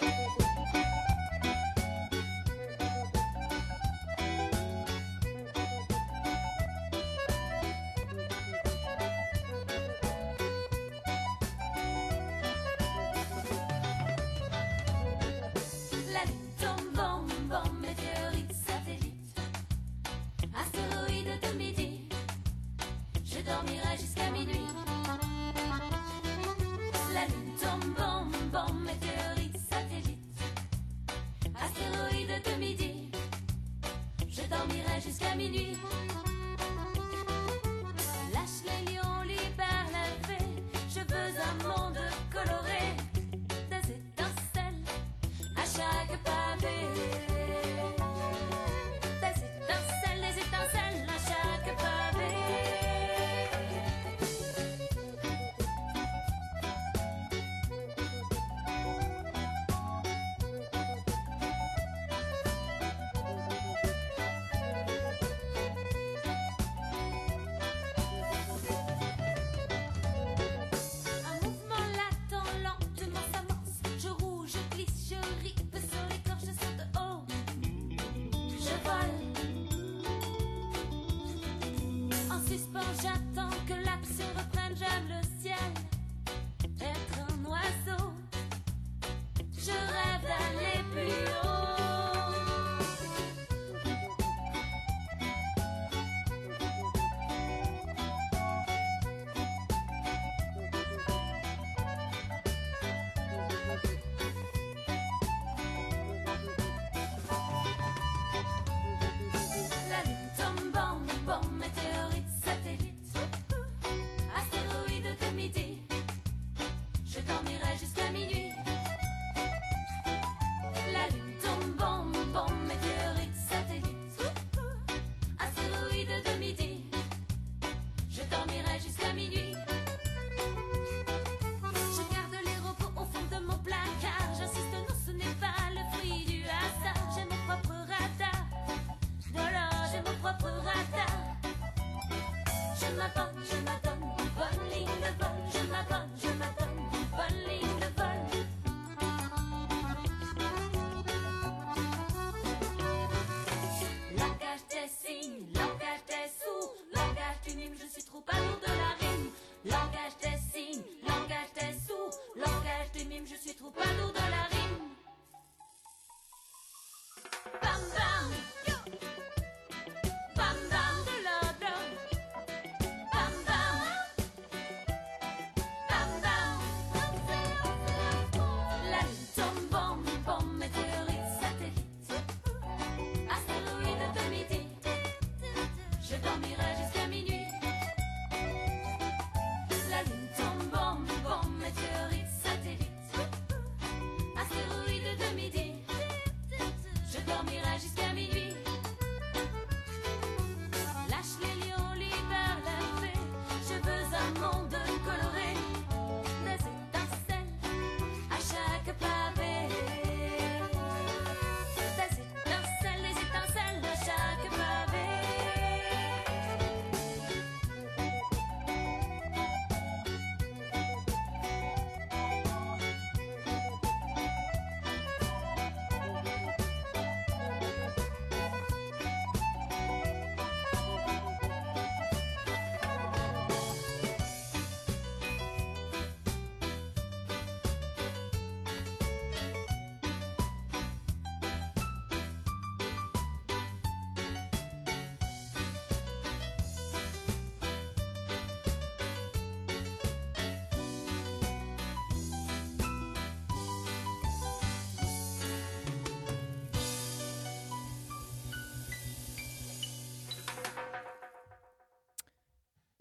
K: La Canada.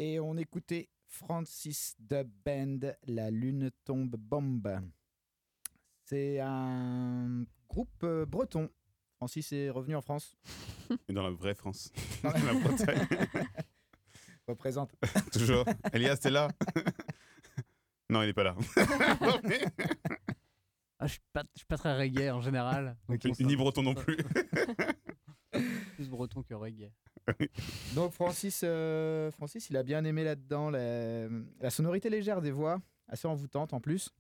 I: Et on écoutait Francis Dub Band, La Lune tombe bombe. C'est un groupe euh, breton. Francis est revenu en France.
D: Et dans la vraie France.
I: Dans
D: la Bretagne.
I: Représente.
D: Toujours. Elias, t'es là? Non, il n'est pas là.
C: Ah, je suis pas, je suis pas très reggae en général.
D: ni breton non plus.
C: Plus breton que reggae.
I: Donc Francis, euh, Francis, il a bien aimé là-dedans la, la sonorité légère des voix, assez envoûtante en plus.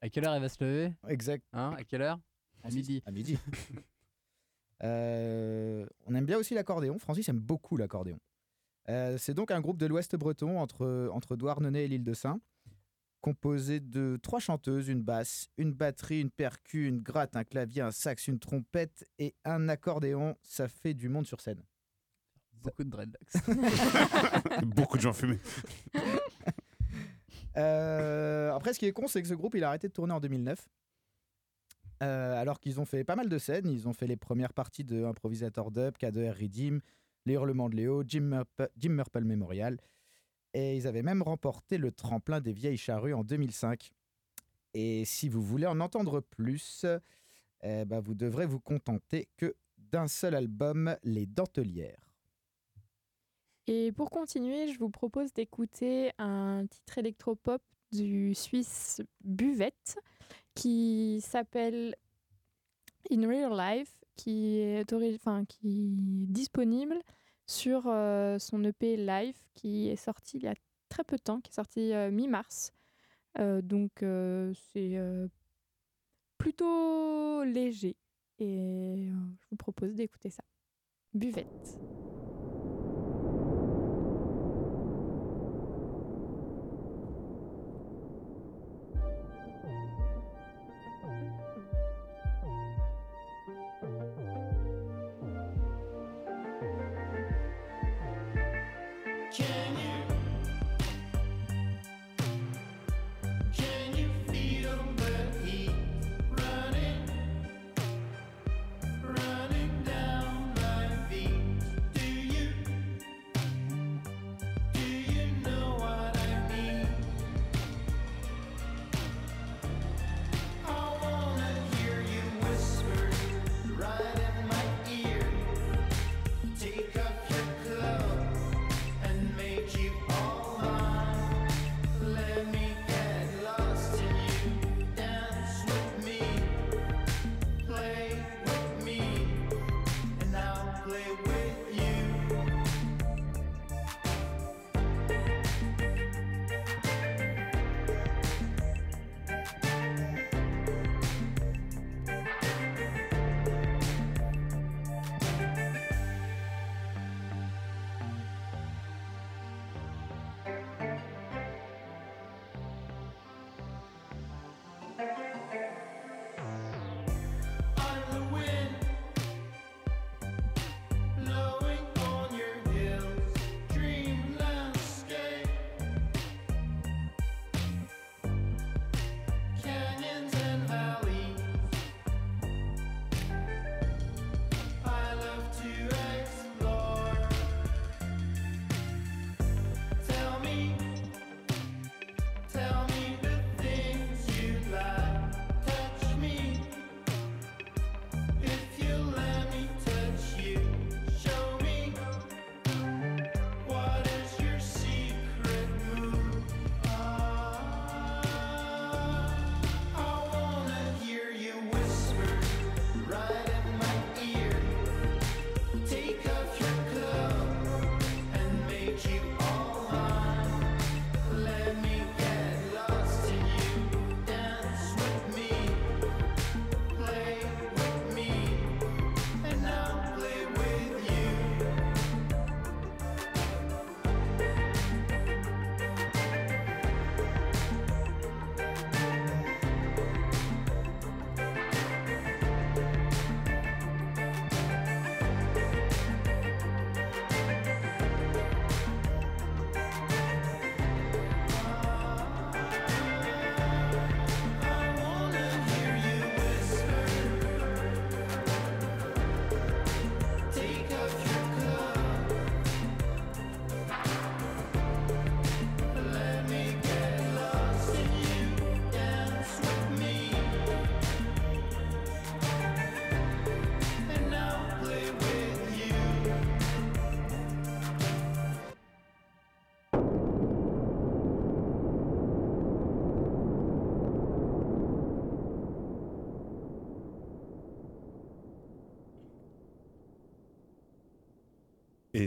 C: À quelle heure elle va se lever?
I: Exact.
C: Hein À quelle heure? À midi.
I: À midi. Euh, on aime bien aussi l'accordéon. Francis aime beaucoup l'accordéon. Euh, c'est donc un groupe de l'Ouest breton entre, entre Douarnenez et l'île de Saint, composé de trois chanteuses, une basse, une batterie, une percu, une gratte, un clavier, un sax, une trompette et un accordéon. Ça fait du monde sur scène.
C: Beaucoup de dreadlocks.
D: Beaucoup de gens fumés.
I: Euh, après, ce qui est con, c'est que ce groupe, il a arrêté de tourner en 2009. Euh, alors qu'ils ont fait pas mal de scènes. Ils ont fait les premières parties de Improvisator Dub, K2R Redeem, Les Hurlements de Léo, Jim, Murp- Jim Murple Memorial. Et ils avaient même remporté le tremplin des vieilles charrues en 2005. Et si vous voulez en entendre plus, eh ben, vous devrez vous contenter que d'un seul album, Les Dentelières.
H: Et pour continuer, je vous propose d'écouter un titre électropop du Suisse Buvette qui s'appelle In Real Life, qui est, disponible sur euh, son EP Live qui est sorti il y a très peu de temps, qui est sorti euh, mi-mars. Euh, donc c'est plutôt léger et je vous propose d'écouter ça. Buvette.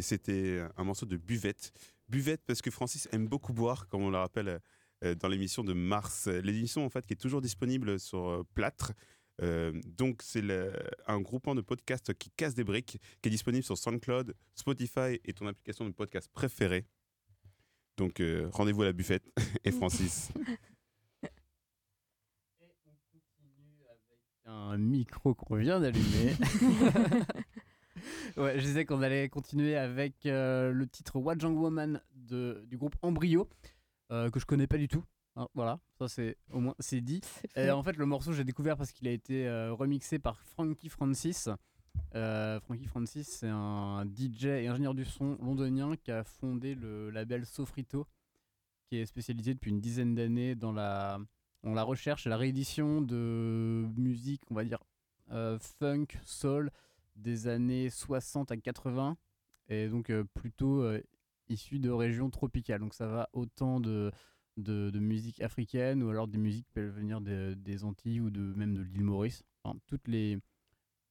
D: C'était un morceau de Buvette. Buvette parce que Francis aime beaucoup boire, comme on le rappelle euh, dans l'émission de mars. L'émission, en fait, qui est toujours disponible sur euh, Plâtre. Euh, donc, c'est un groupement de podcasts qui casse des briques, qui est disponible sur SoundCloud, Spotify et ton application de podcast préférée. Donc, euh, rendez-vous à la buffette et Francis.
C: un micro qu'on vient d'allumer. ouais, je disais qu'on allait continuer avec euh, le titre What Young Woman de, du groupe Embryo, euh, que je connais pas du tout. hein, voilà, ça c'est au moins c'est dit. Et en fait, le morceau j'ai découvert parce qu'il a été euh, remixé par Frankie Francis. Frankie Francis, c'est un DJ et ingénieur du son londonien qui a fondé le label Sofrito, qui est spécialisé depuis une dizaine d'années dans la, dans la recherche et la réédition de musique, on va dire, funk, soul, des années 60 à 80, et donc euh, plutôt euh, issu de régions tropicales. Donc ça va autant de, de, de musique africaine, ou alors des musiques qui peuvent venir des, Antilles ou de, même de l'île Maurice. Toutes les,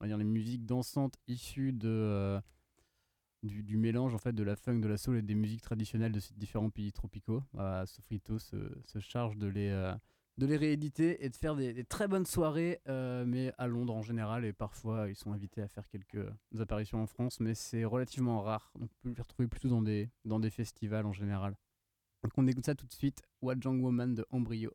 C: on va dire, les musiques dansantes issues de... euh, du, mélange en fait de la funk, de la soul et des musiques traditionnelles de ces différents pays tropicaux. Voilà, Sofrito se, charge de les, de les rééditer et de faire des, très bonnes soirées, euh, mais à Londres en général. Et parfois, ils sont invités à faire quelques apparitions en France, mais c'est relativement rare. On peut les retrouver plutôt dans des, dans des festivals en général. Donc on écoute ça tout de suite. What Young Woman de Embryo.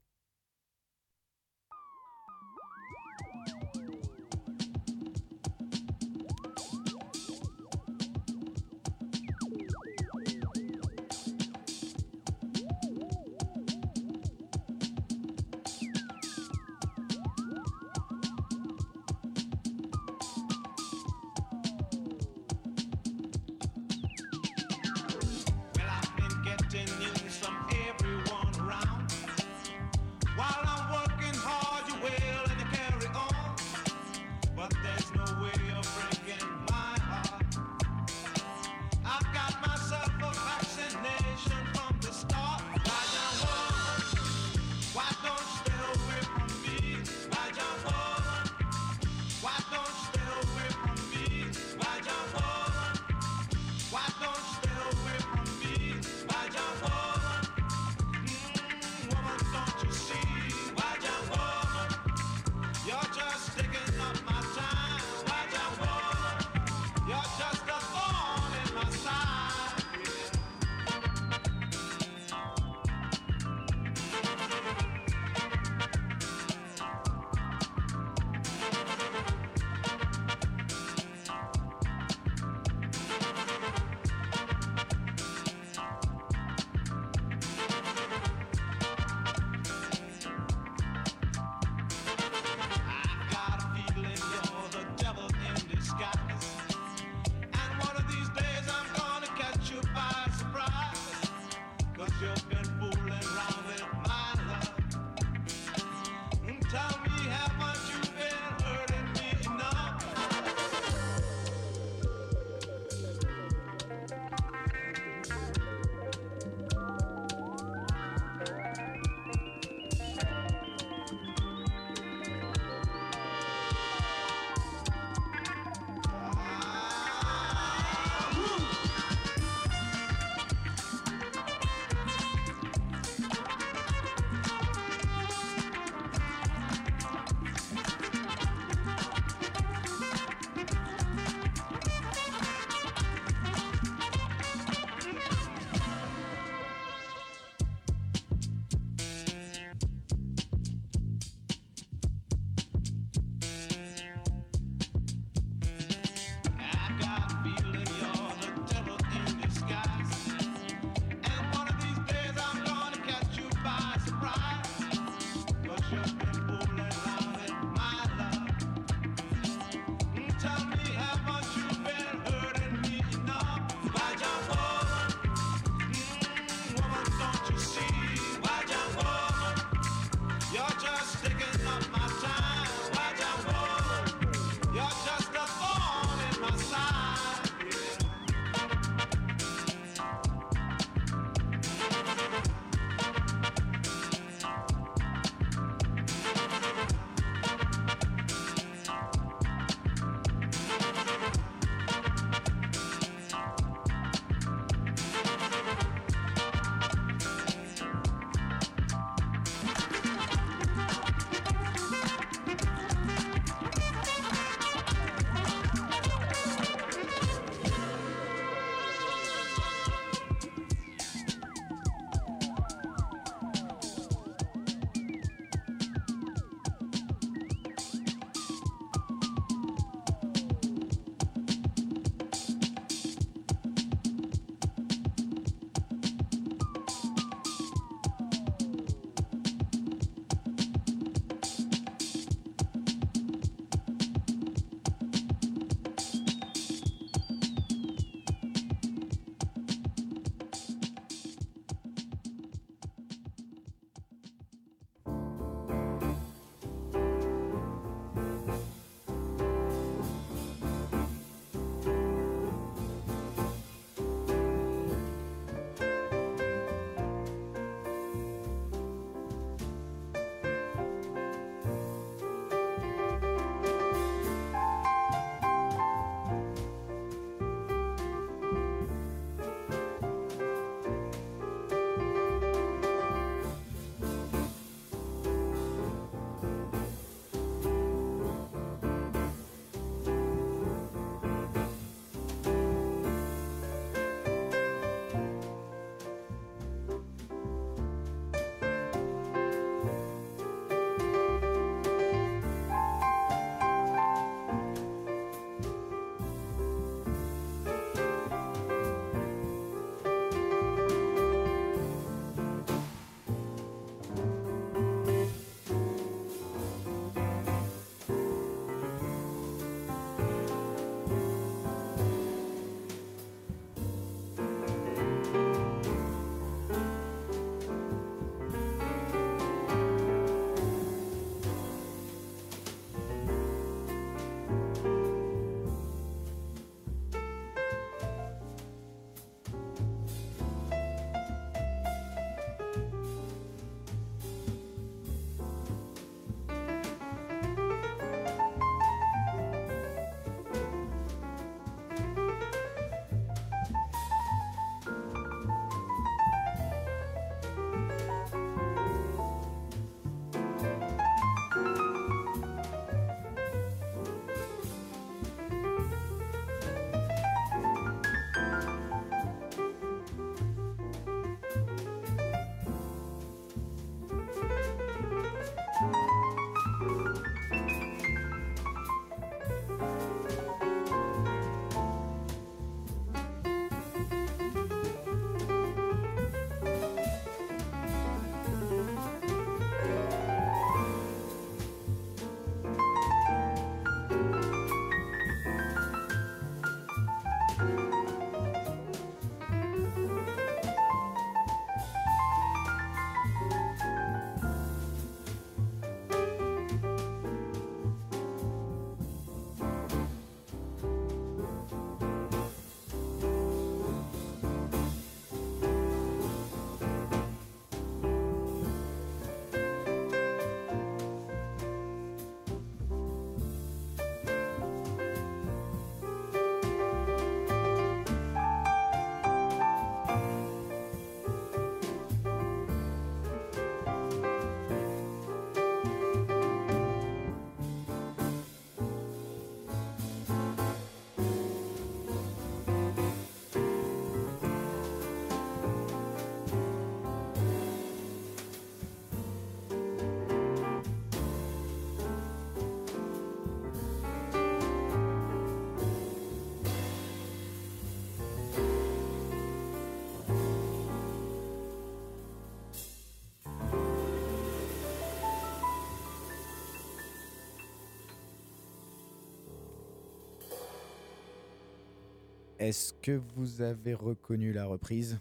I: Est-ce que vous avez reconnu la reprise?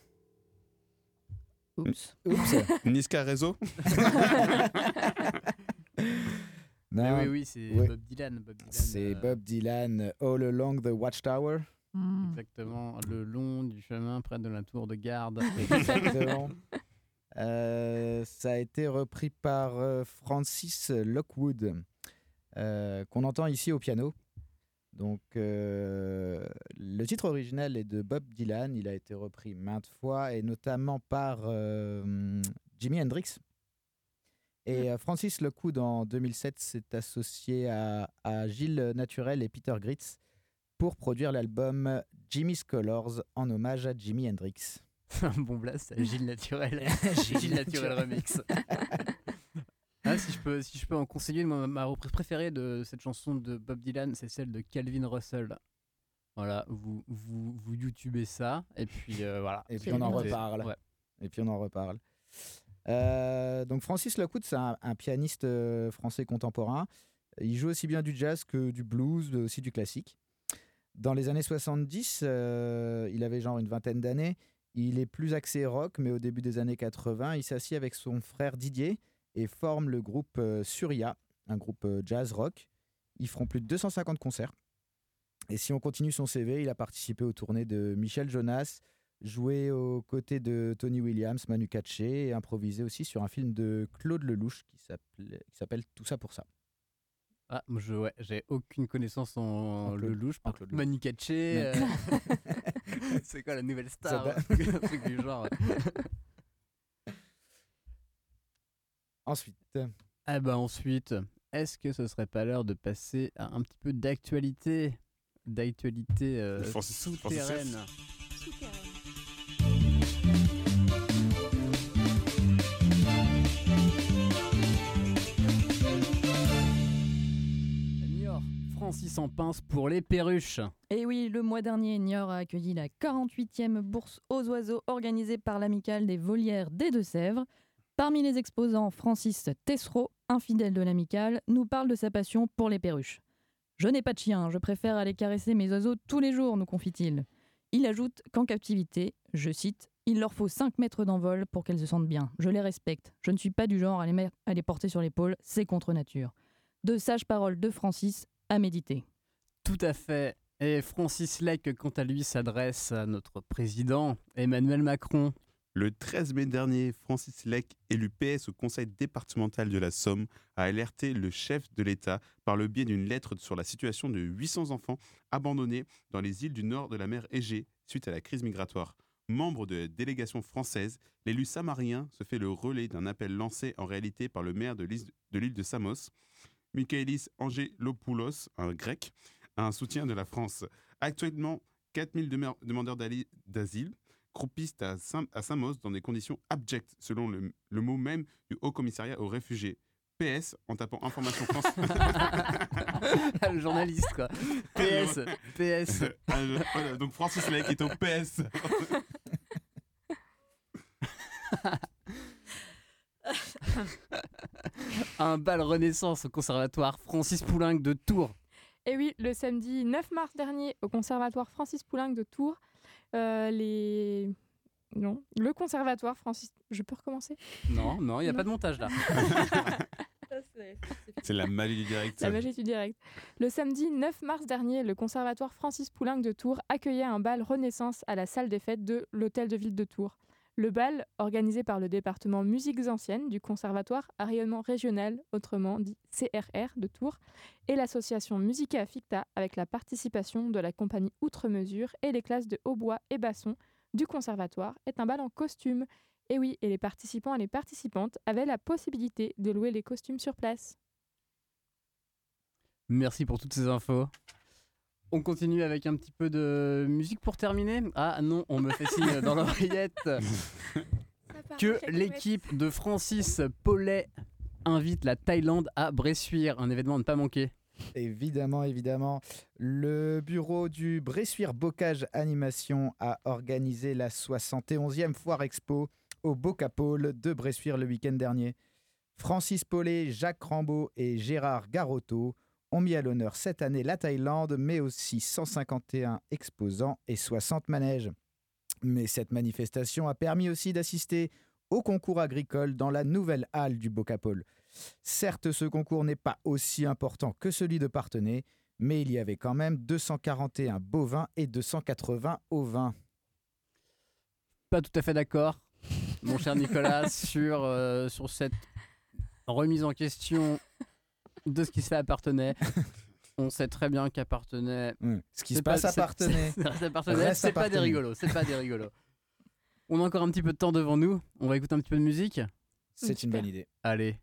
G: Oups.
I: Oups.
D: Niska Rezo
I: Non.
C: oui, oui, c'est. Bob Dylan. Bob Dylan,
I: C'est
C: euh,
I: Bob Dylan, All Along the Watchtower.
C: Exactement, le long du chemin près de la tour de garde.
I: Exactement. Euh, ça a été repris par euh, Francis Lockwood, euh, qu'on entend ici au piano. Donc, euh, le titre original est de Bob Dylan. Il a été repris maintes fois, et notamment par euh, Jimi Hendrix. Et euh, Francis Lockwood, en 2007, s'est associé à, à Gilles Naturel et Peter Gritz pour produire l'album Jimmy's Colors en hommage à Jimi Hendrix.
C: un bon blast à Gilles Naturel.
I: Gilles
C: Naturel. remix. Si, je peux, si je peux en conseiller, moi, ma reprise préférée de cette chanson de Bob Dylan, c'est celle de Calvin Russell. Voilà, vous, vous, vous youtubez ça, et puis euh, voilà.
I: Et puis on en reparle.
C: Ouais.
I: Et puis on en reparle. Euh, donc Francis Lockwood, c'est un, un pianiste euh, français contemporain. Il joue aussi bien du jazz que du blues, aussi du classique. Dans les années 70, euh, il avait genre une vingtaine d'années. Il est plus axé rock, mais au début des années 80, il s'assied avec son frère Didier et forme le groupe euh, Surya, un groupe euh, jazz rock. Ils feront plus de 250 concerts. Et si on continue son CV, il a participé aux tournées de Michel Jonas, joué aux côtés de Tony Williams, Manu Katché et improvisé aussi sur un film de Claude Lelouch qui s'appelle Tout ça pour ça.
C: Ah, je ouais, j'ai aucune connaissance en,
I: En Claude-
C: Lelouch. Par
I: Claude
C: Manu Katché, euh, c'est quoi la nouvelle star
I: Ça
C: Un truc du genre.
I: Ensuite.
C: Ah bah ensuite, est-ce que ce serait pas l'heure de passer à un petit peu d'actualité? D'actualité euh, souterraine. Niort, Francis en pince pour les perruches.
G: Et oui, le mois dernier, Niort a accueilli la 48e bourse aux oiseaux organisée par l'amicale des volières des Deux-Sèvres. Parmi les exposants, Francis Tessereau, infidèle de l'amicale, nous parle de sa passion pour les perruches. Je n'ai pas de chien, je préfère aller caresser mes oiseaux tous les jours, nous confie-t-il. Il ajoute qu'en captivité, je cite, il leur faut 5 mètres d'envol pour qu'elles se sentent bien. Je les respecte. Je ne suis pas du genre à les, porter sur l'épaule, c'est contre nature. De sages paroles de Francis à méditer.
C: Tout à fait. Et Francis Leck, quant à lui, s'adresse à notre président, Emmanuel Macron.
D: Le 13 mai dernier, Francis Leck, élu PS au conseil départemental de la Somme, a alerté le chef de l'État par le biais d'une lettre sur la situation de 800 enfants abandonnés dans les îles du nord de la mer Égée suite à la crise migratoire. Membre de la délégation française, l'élu samarien se fait le relais d'un appel lancé en réalité par le maire de l'île de, Samos, Michaelis Angelopoulos, un grec, un soutien de la France. Actuellement, 4000 demeure- demandeurs d'asile croupissent à, Sam- à Samos dans des conditions abjectes, selon le, le mot même du Haut Commissariat aux réfugiés. PS, en tapant information France.
C: le journaliste, quoi. PS, PS.
D: Ah, voilà, donc Francis Lec est au PS.
C: un bal renaissance au conservatoire Francis Poulenc de Tours.
H: Et oui, le samedi 9 mars dernier, au conservatoire Francis Poulenc de Tours, les... Non, le conservatoire Francis... Je peux recommencer?
C: Non, non, il n'y a
H: Non.
C: pas de montage là.
D: C'est la magie du direct.
H: La magie du direct. Le samedi 9 mars dernier, le conservatoire Francis Poulenc de Tours accueillait un bal Renaissance à la salle des fêtes de l'Hôtel de Ville de Tours. Le bal, organisé par le département Musiques Anciennes du conservatoire à régional, autrement dit CRR de Tours, et l'association Musica Ficta avec la participation de la compagnie Outre-Mesure et les classes de hautbois et basson du conservatoire, est un bal en costume. Et oui, et les participants et les participantes avaient la possibilité de louer les costumes sur place.
C: Merci pour toutes ces infos. On continue avec un petit peu de musique pour terminer. Ah non, on me fait signe dans l'oreillette que l'équipe de Francis Paulet invite la Thaïlande à Bressuire, un événement à ne pas manquer.
I: Évidemment, évidemment. Le bureau du Bressuire Bocage Animation a organisé la 71e foire expo au Bocapole de Bressuire le week-end dernier. Francis Paulet, Jacques Rambaud et Gérard Garotto ont mis à l'honneur cette année la Thaïlande, mais aussi 151 exposants et 60 manèges. Mais cette manifestation a permis aussi d'assister au concours agricole dans la nouvelle halle du Bocapole. Certes, ce concours n'est pas aussi important que celui de Partenay, mais il y avait quand même 241 bovins et 280 ovins.
F: Pas tout à fait d'accord, mon cher Nicolas, sur, euh, sur cette remise en question de ce qui se fait à Partenay. On sait très bien qu'à Partenay.
I: Ce qui se passe
F: pas-
I: à
F: c'est- pas des rigolos, c'est pas des rigolos. On a encore un petit peu de temps devant nous. On va écouter un petit peu de musique.
I: C'est une bonne idée.
F: Allez.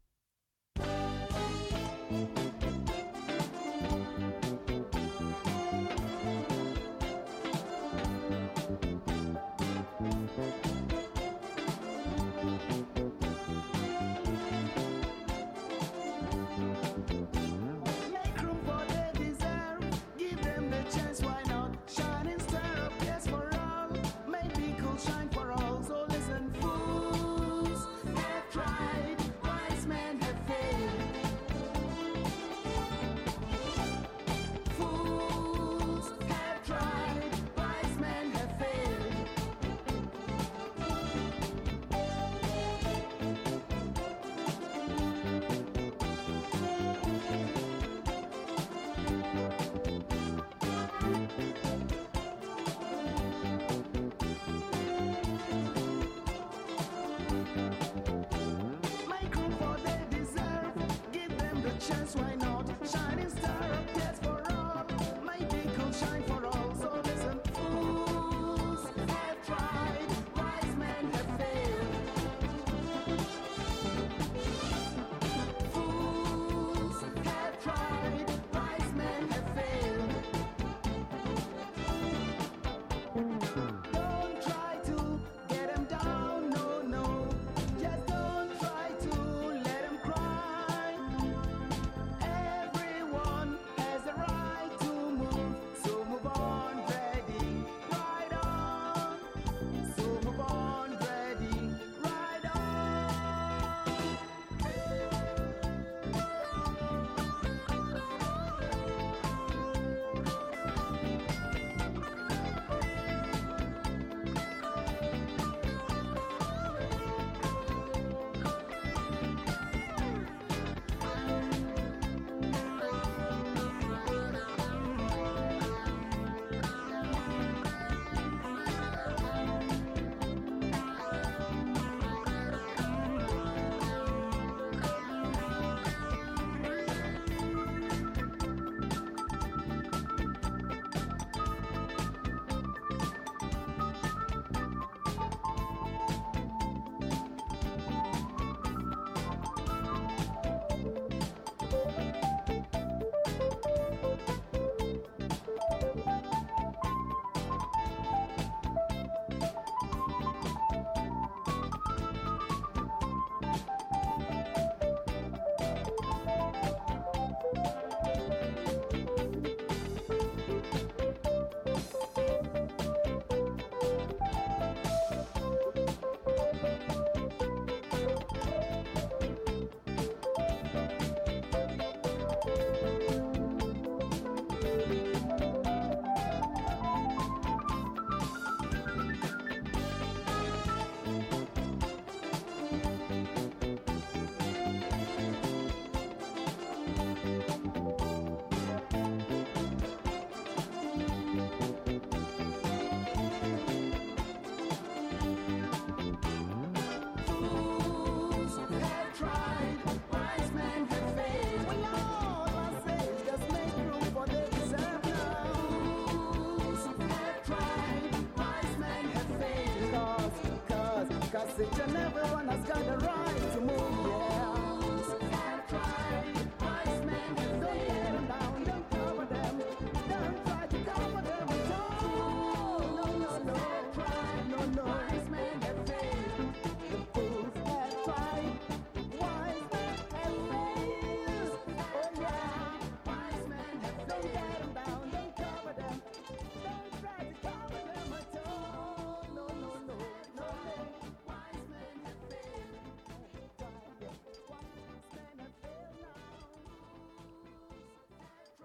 T: And Everyone has got a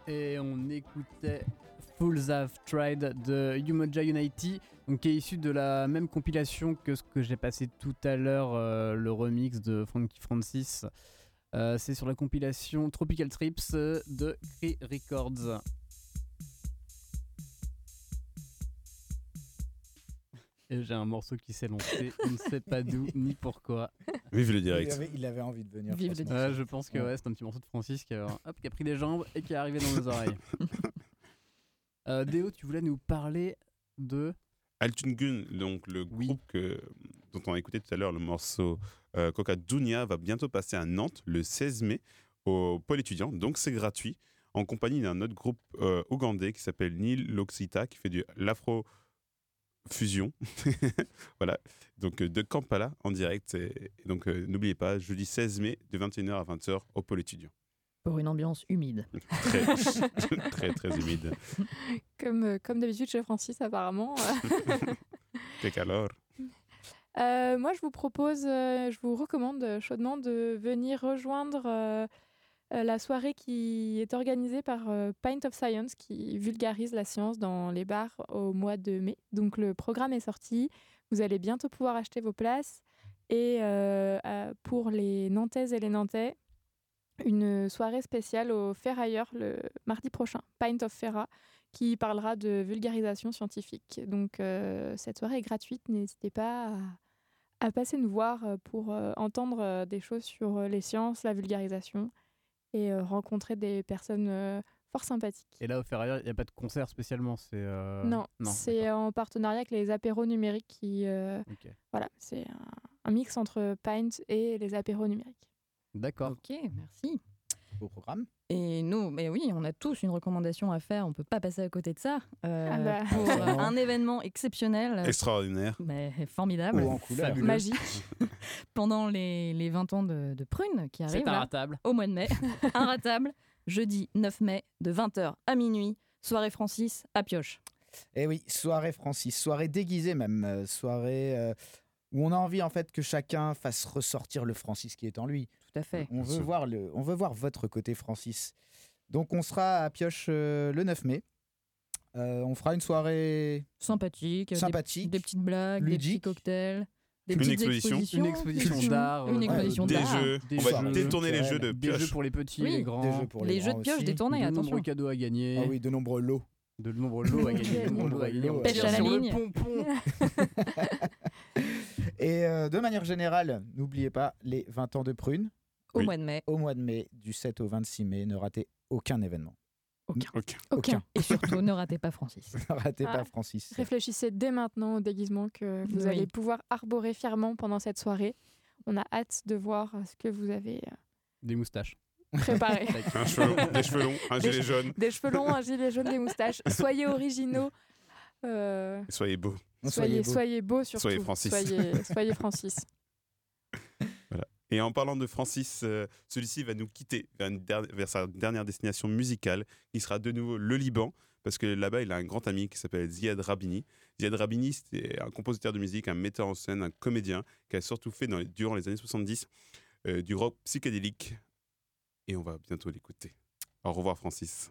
C: Et on écoutait Fools Have Tried de Umoja Unity, donc qui est issu de la même compilation que ce que j'ai passé tout à l'heure, euh, le remix de Frankie Francis. Euh, C'est sur la compilation Tropical Trips euh, de Cree Records. Et j'ai un morceau qui s'est lancé, on ne sait pas d'où ni pourquoi.
D: Vive le
I: Il
D: direct.
I: avait, il avait envie de venir.
C: Vive
I: franchement.
C: Ouais, je pense que ouais, c'est un petit morceau de Francis qui a, hop, qui a pris les jambes et qui est arrivé dans nos oreilles. Euh, Déo, tu voulais nous parler de.
D: Altungun, donc le groupe que- dont on a écouté tout à l'heure le morceau euh, Coca Dunia, va bientôt passer à Nantes le 16 mai au pôle étudiant. Donc c'est gratuit, en compagnie d'un autre groupe euh, ougandais qui s'appelle Nil Loxita, qui fait de l'afro fusion. voilà, donc euh, de Kampala en direct. Et, et donc euh, n'oubliez pas, jeudi 16 mai de 21h à 20h au pôle étudiant.
G: Pour une ambiance humide.
D: Très, très, très humide.
H: Comme, euh, comme d'habitude chez Francis, apparemment.
D: Quel calor.
H: Euh, moi, je vous propose, euh, je vous recommande chaudement de venir rejoindre la soirée qui est organisée par euh, Pint of Science, qui vulgarise la science dans les bars au mois de mai. Donc, le programme est sorti. Vous allez bientôt pouvoir acheter vos places. Et euh, euh, pour les Nantaises et les Nantais, une soirée spéciale au Ferrailleur le mardi prochain, Pint of Ferra, qui parlera de vulgarisation scientifique. Donc euh, cette soirée est gratuite, n'hésitez pas à, passer nous voir euh, pour euh, entendre euh, des choses sur euh, les sciences, la vulgarisation et euh, rencontrer des personnes euh, fort sympathiques.
C: Et là, au Ferrailleur, il n'y a pas de concert spécialement. C'est. euh,
H: non, c'est en partenariat avec les apéros numériques qui... euh. Voilà, c'est un, un mix entre Pint et les apéros numériques.
C: D'accord.
G: Ok, merci.
I: Beau programme.
G: Et nous, mais oui, on a tous une recommandation à faire. On peut pas passer à côté de ça. euh,
H: Ah bah.
G: Pour un événement exceptionnel.
D: Extraordinaire.
G: Mais formidable.
D: En couleur.
H: Magique.
G: Pendant les, les 20 ans de, de Prune qui
C: C'est
G: arrivent au mois de mai. Inratable. Jeudi 9 mai de 20h à minuit. Soirée Francis à Pioche.
I: Eh oui, soirée Francis, soirée déguisée même, euh, soirée euh, où on a envie en fait que chacun fasse ressortir le Francis qui est en lui.
G: Tout à fait.
I: On veut voir le, on veut voir votre côté Francis. Donc on sera à Pioche euh, le 9 mai. Euh, on fera une soirée
G: sympathique, des-
I: sympathique,
G: des, petites blagues, des petits cocktails, des
D: Une
G: petites
D: exposition.
G: expositions,
C: Une exposition d'art,
G: une
C: euh,
G: exposition
D: des jeux. On va détourner les jeux de
C: Des
D: pioche.
C: jeux pour les petits
G: Oui,
C: et les grands.
G: des jeux pour les Les jeux de pioche aussi. détournés,
C: de
G: attention.
C: nombreux cadeaux à gagner.
I: Ah oui, de nombreux lots.
C: De nombreux lots à gagner. de nombreux lots à gagner. On
G: Pêche à la
C: sur le pompon.
I: Et euh, de manière générale, n'oubliez pas les 20 ans de Prune.
G: Au mois de mai.
I: Au mois de mai, du 7 au 26 mai, ne ratez aucun événement.
G: Aucun.
I: Aucun.
G: Et surtout, ne ratez pas Francis.
I: ne ratez
H: Ah.
I: pas Francis.
H: Réfléchissez dès maintenant au déguisement que vous
G: Oui.
H: allez pouvoir arborer fièrement pendant cette soirée. On a hâte de voir ce que vous avez euh,
C: Des moustaches.
H: préparé.
D: Un cheveu long, des cheveux longs, un gilet jaune.
H: Des cheveux longs, un gilet jaune, des moustaches. Soyez originaux. euh,
D: Soyez beaux.
H: soyez, soyez beaux surtout.
D: Soyez Francis.
H: Soyez, soyez Francis.
D: Et en parlant de Francis, euh, celui-ci va nous quitter vers, sa dernière destination musicale, qui sera de nouveau le Liban, parce que là-bas, il a un grand ami qui s'appelle Ziad Rabini. Ziad Rabini, c'était un compositeur de musique, un metteur en scène, un comédien, qui a surtout fait durant les années 70 euh, du rock psychédélique. Et on va bientôt l'écouter. Au revoir, Francis.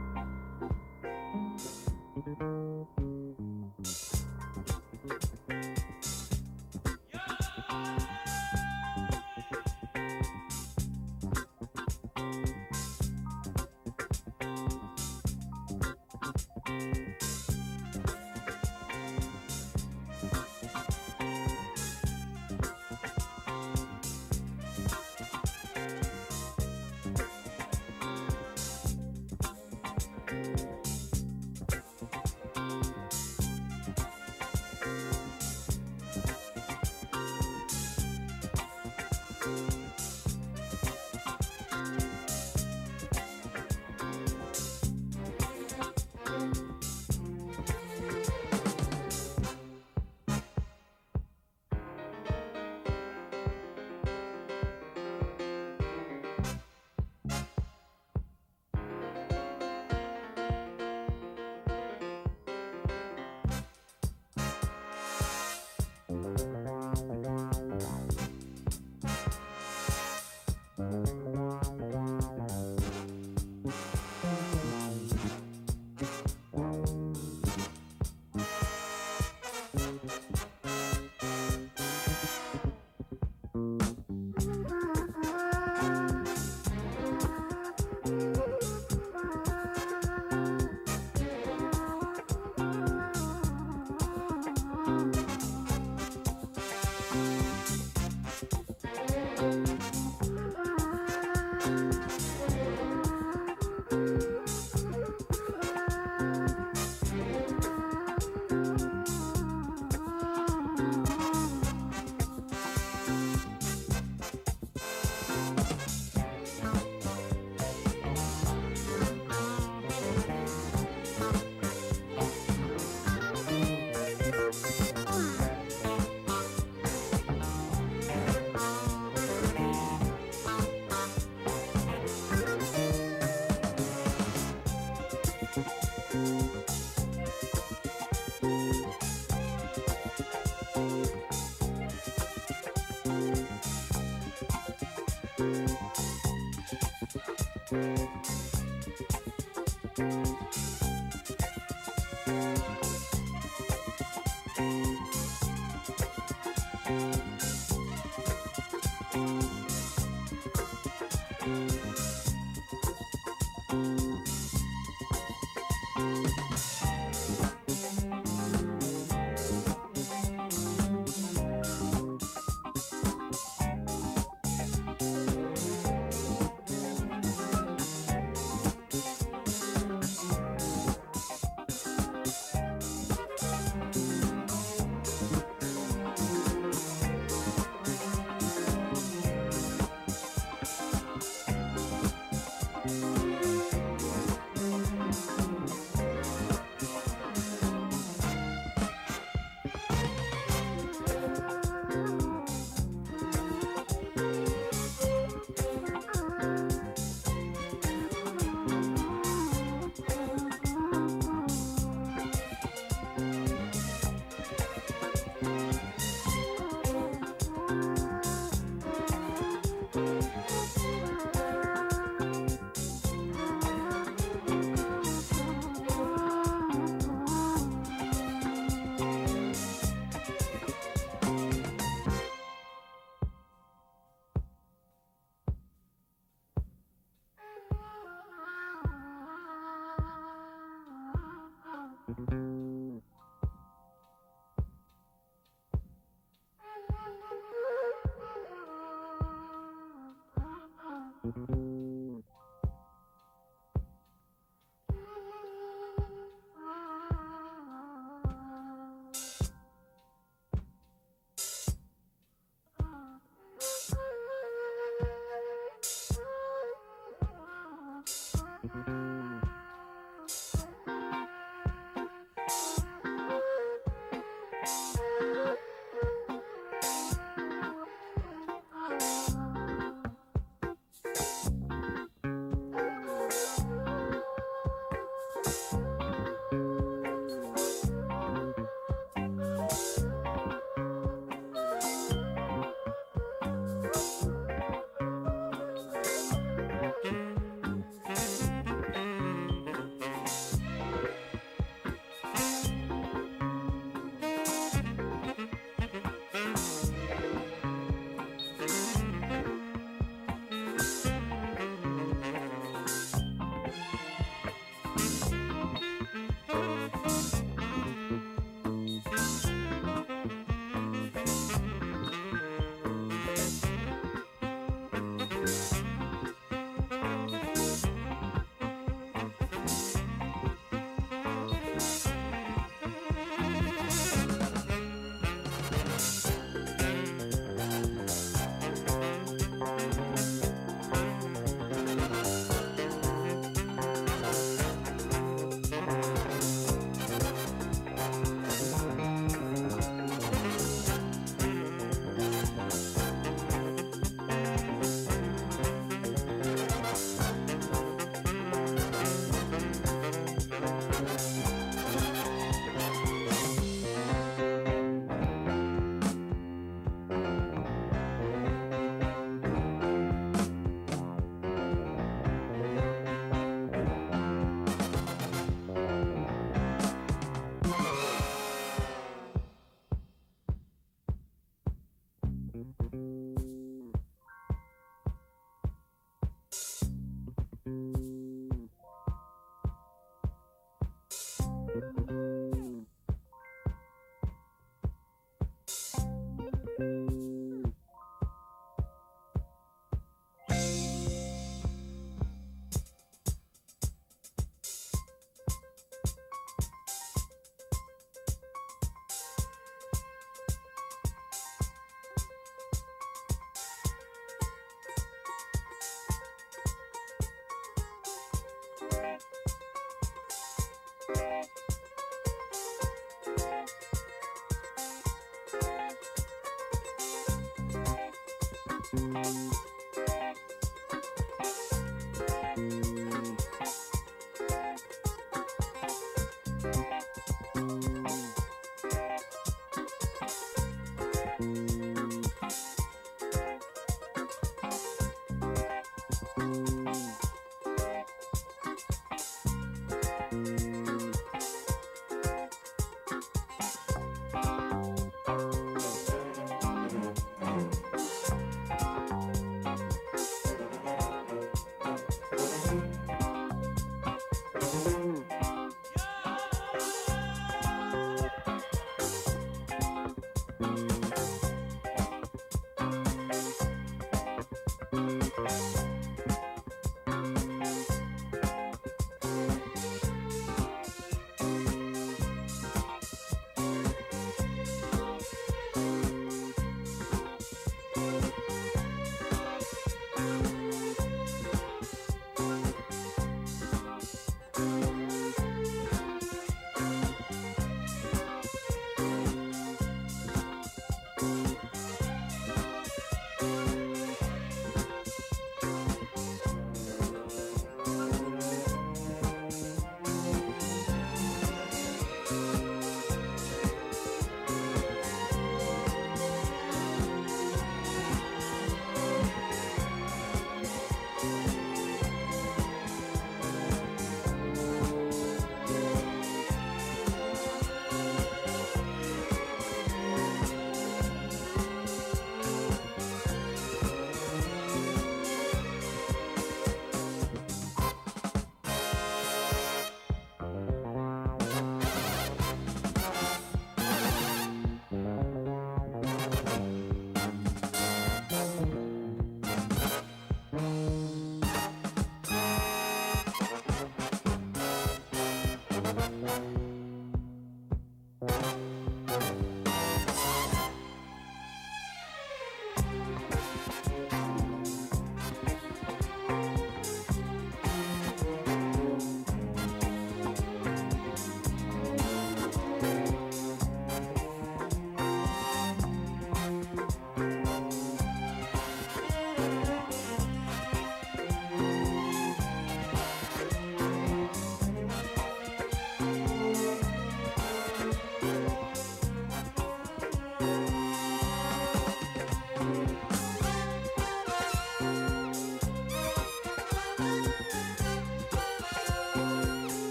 F: Música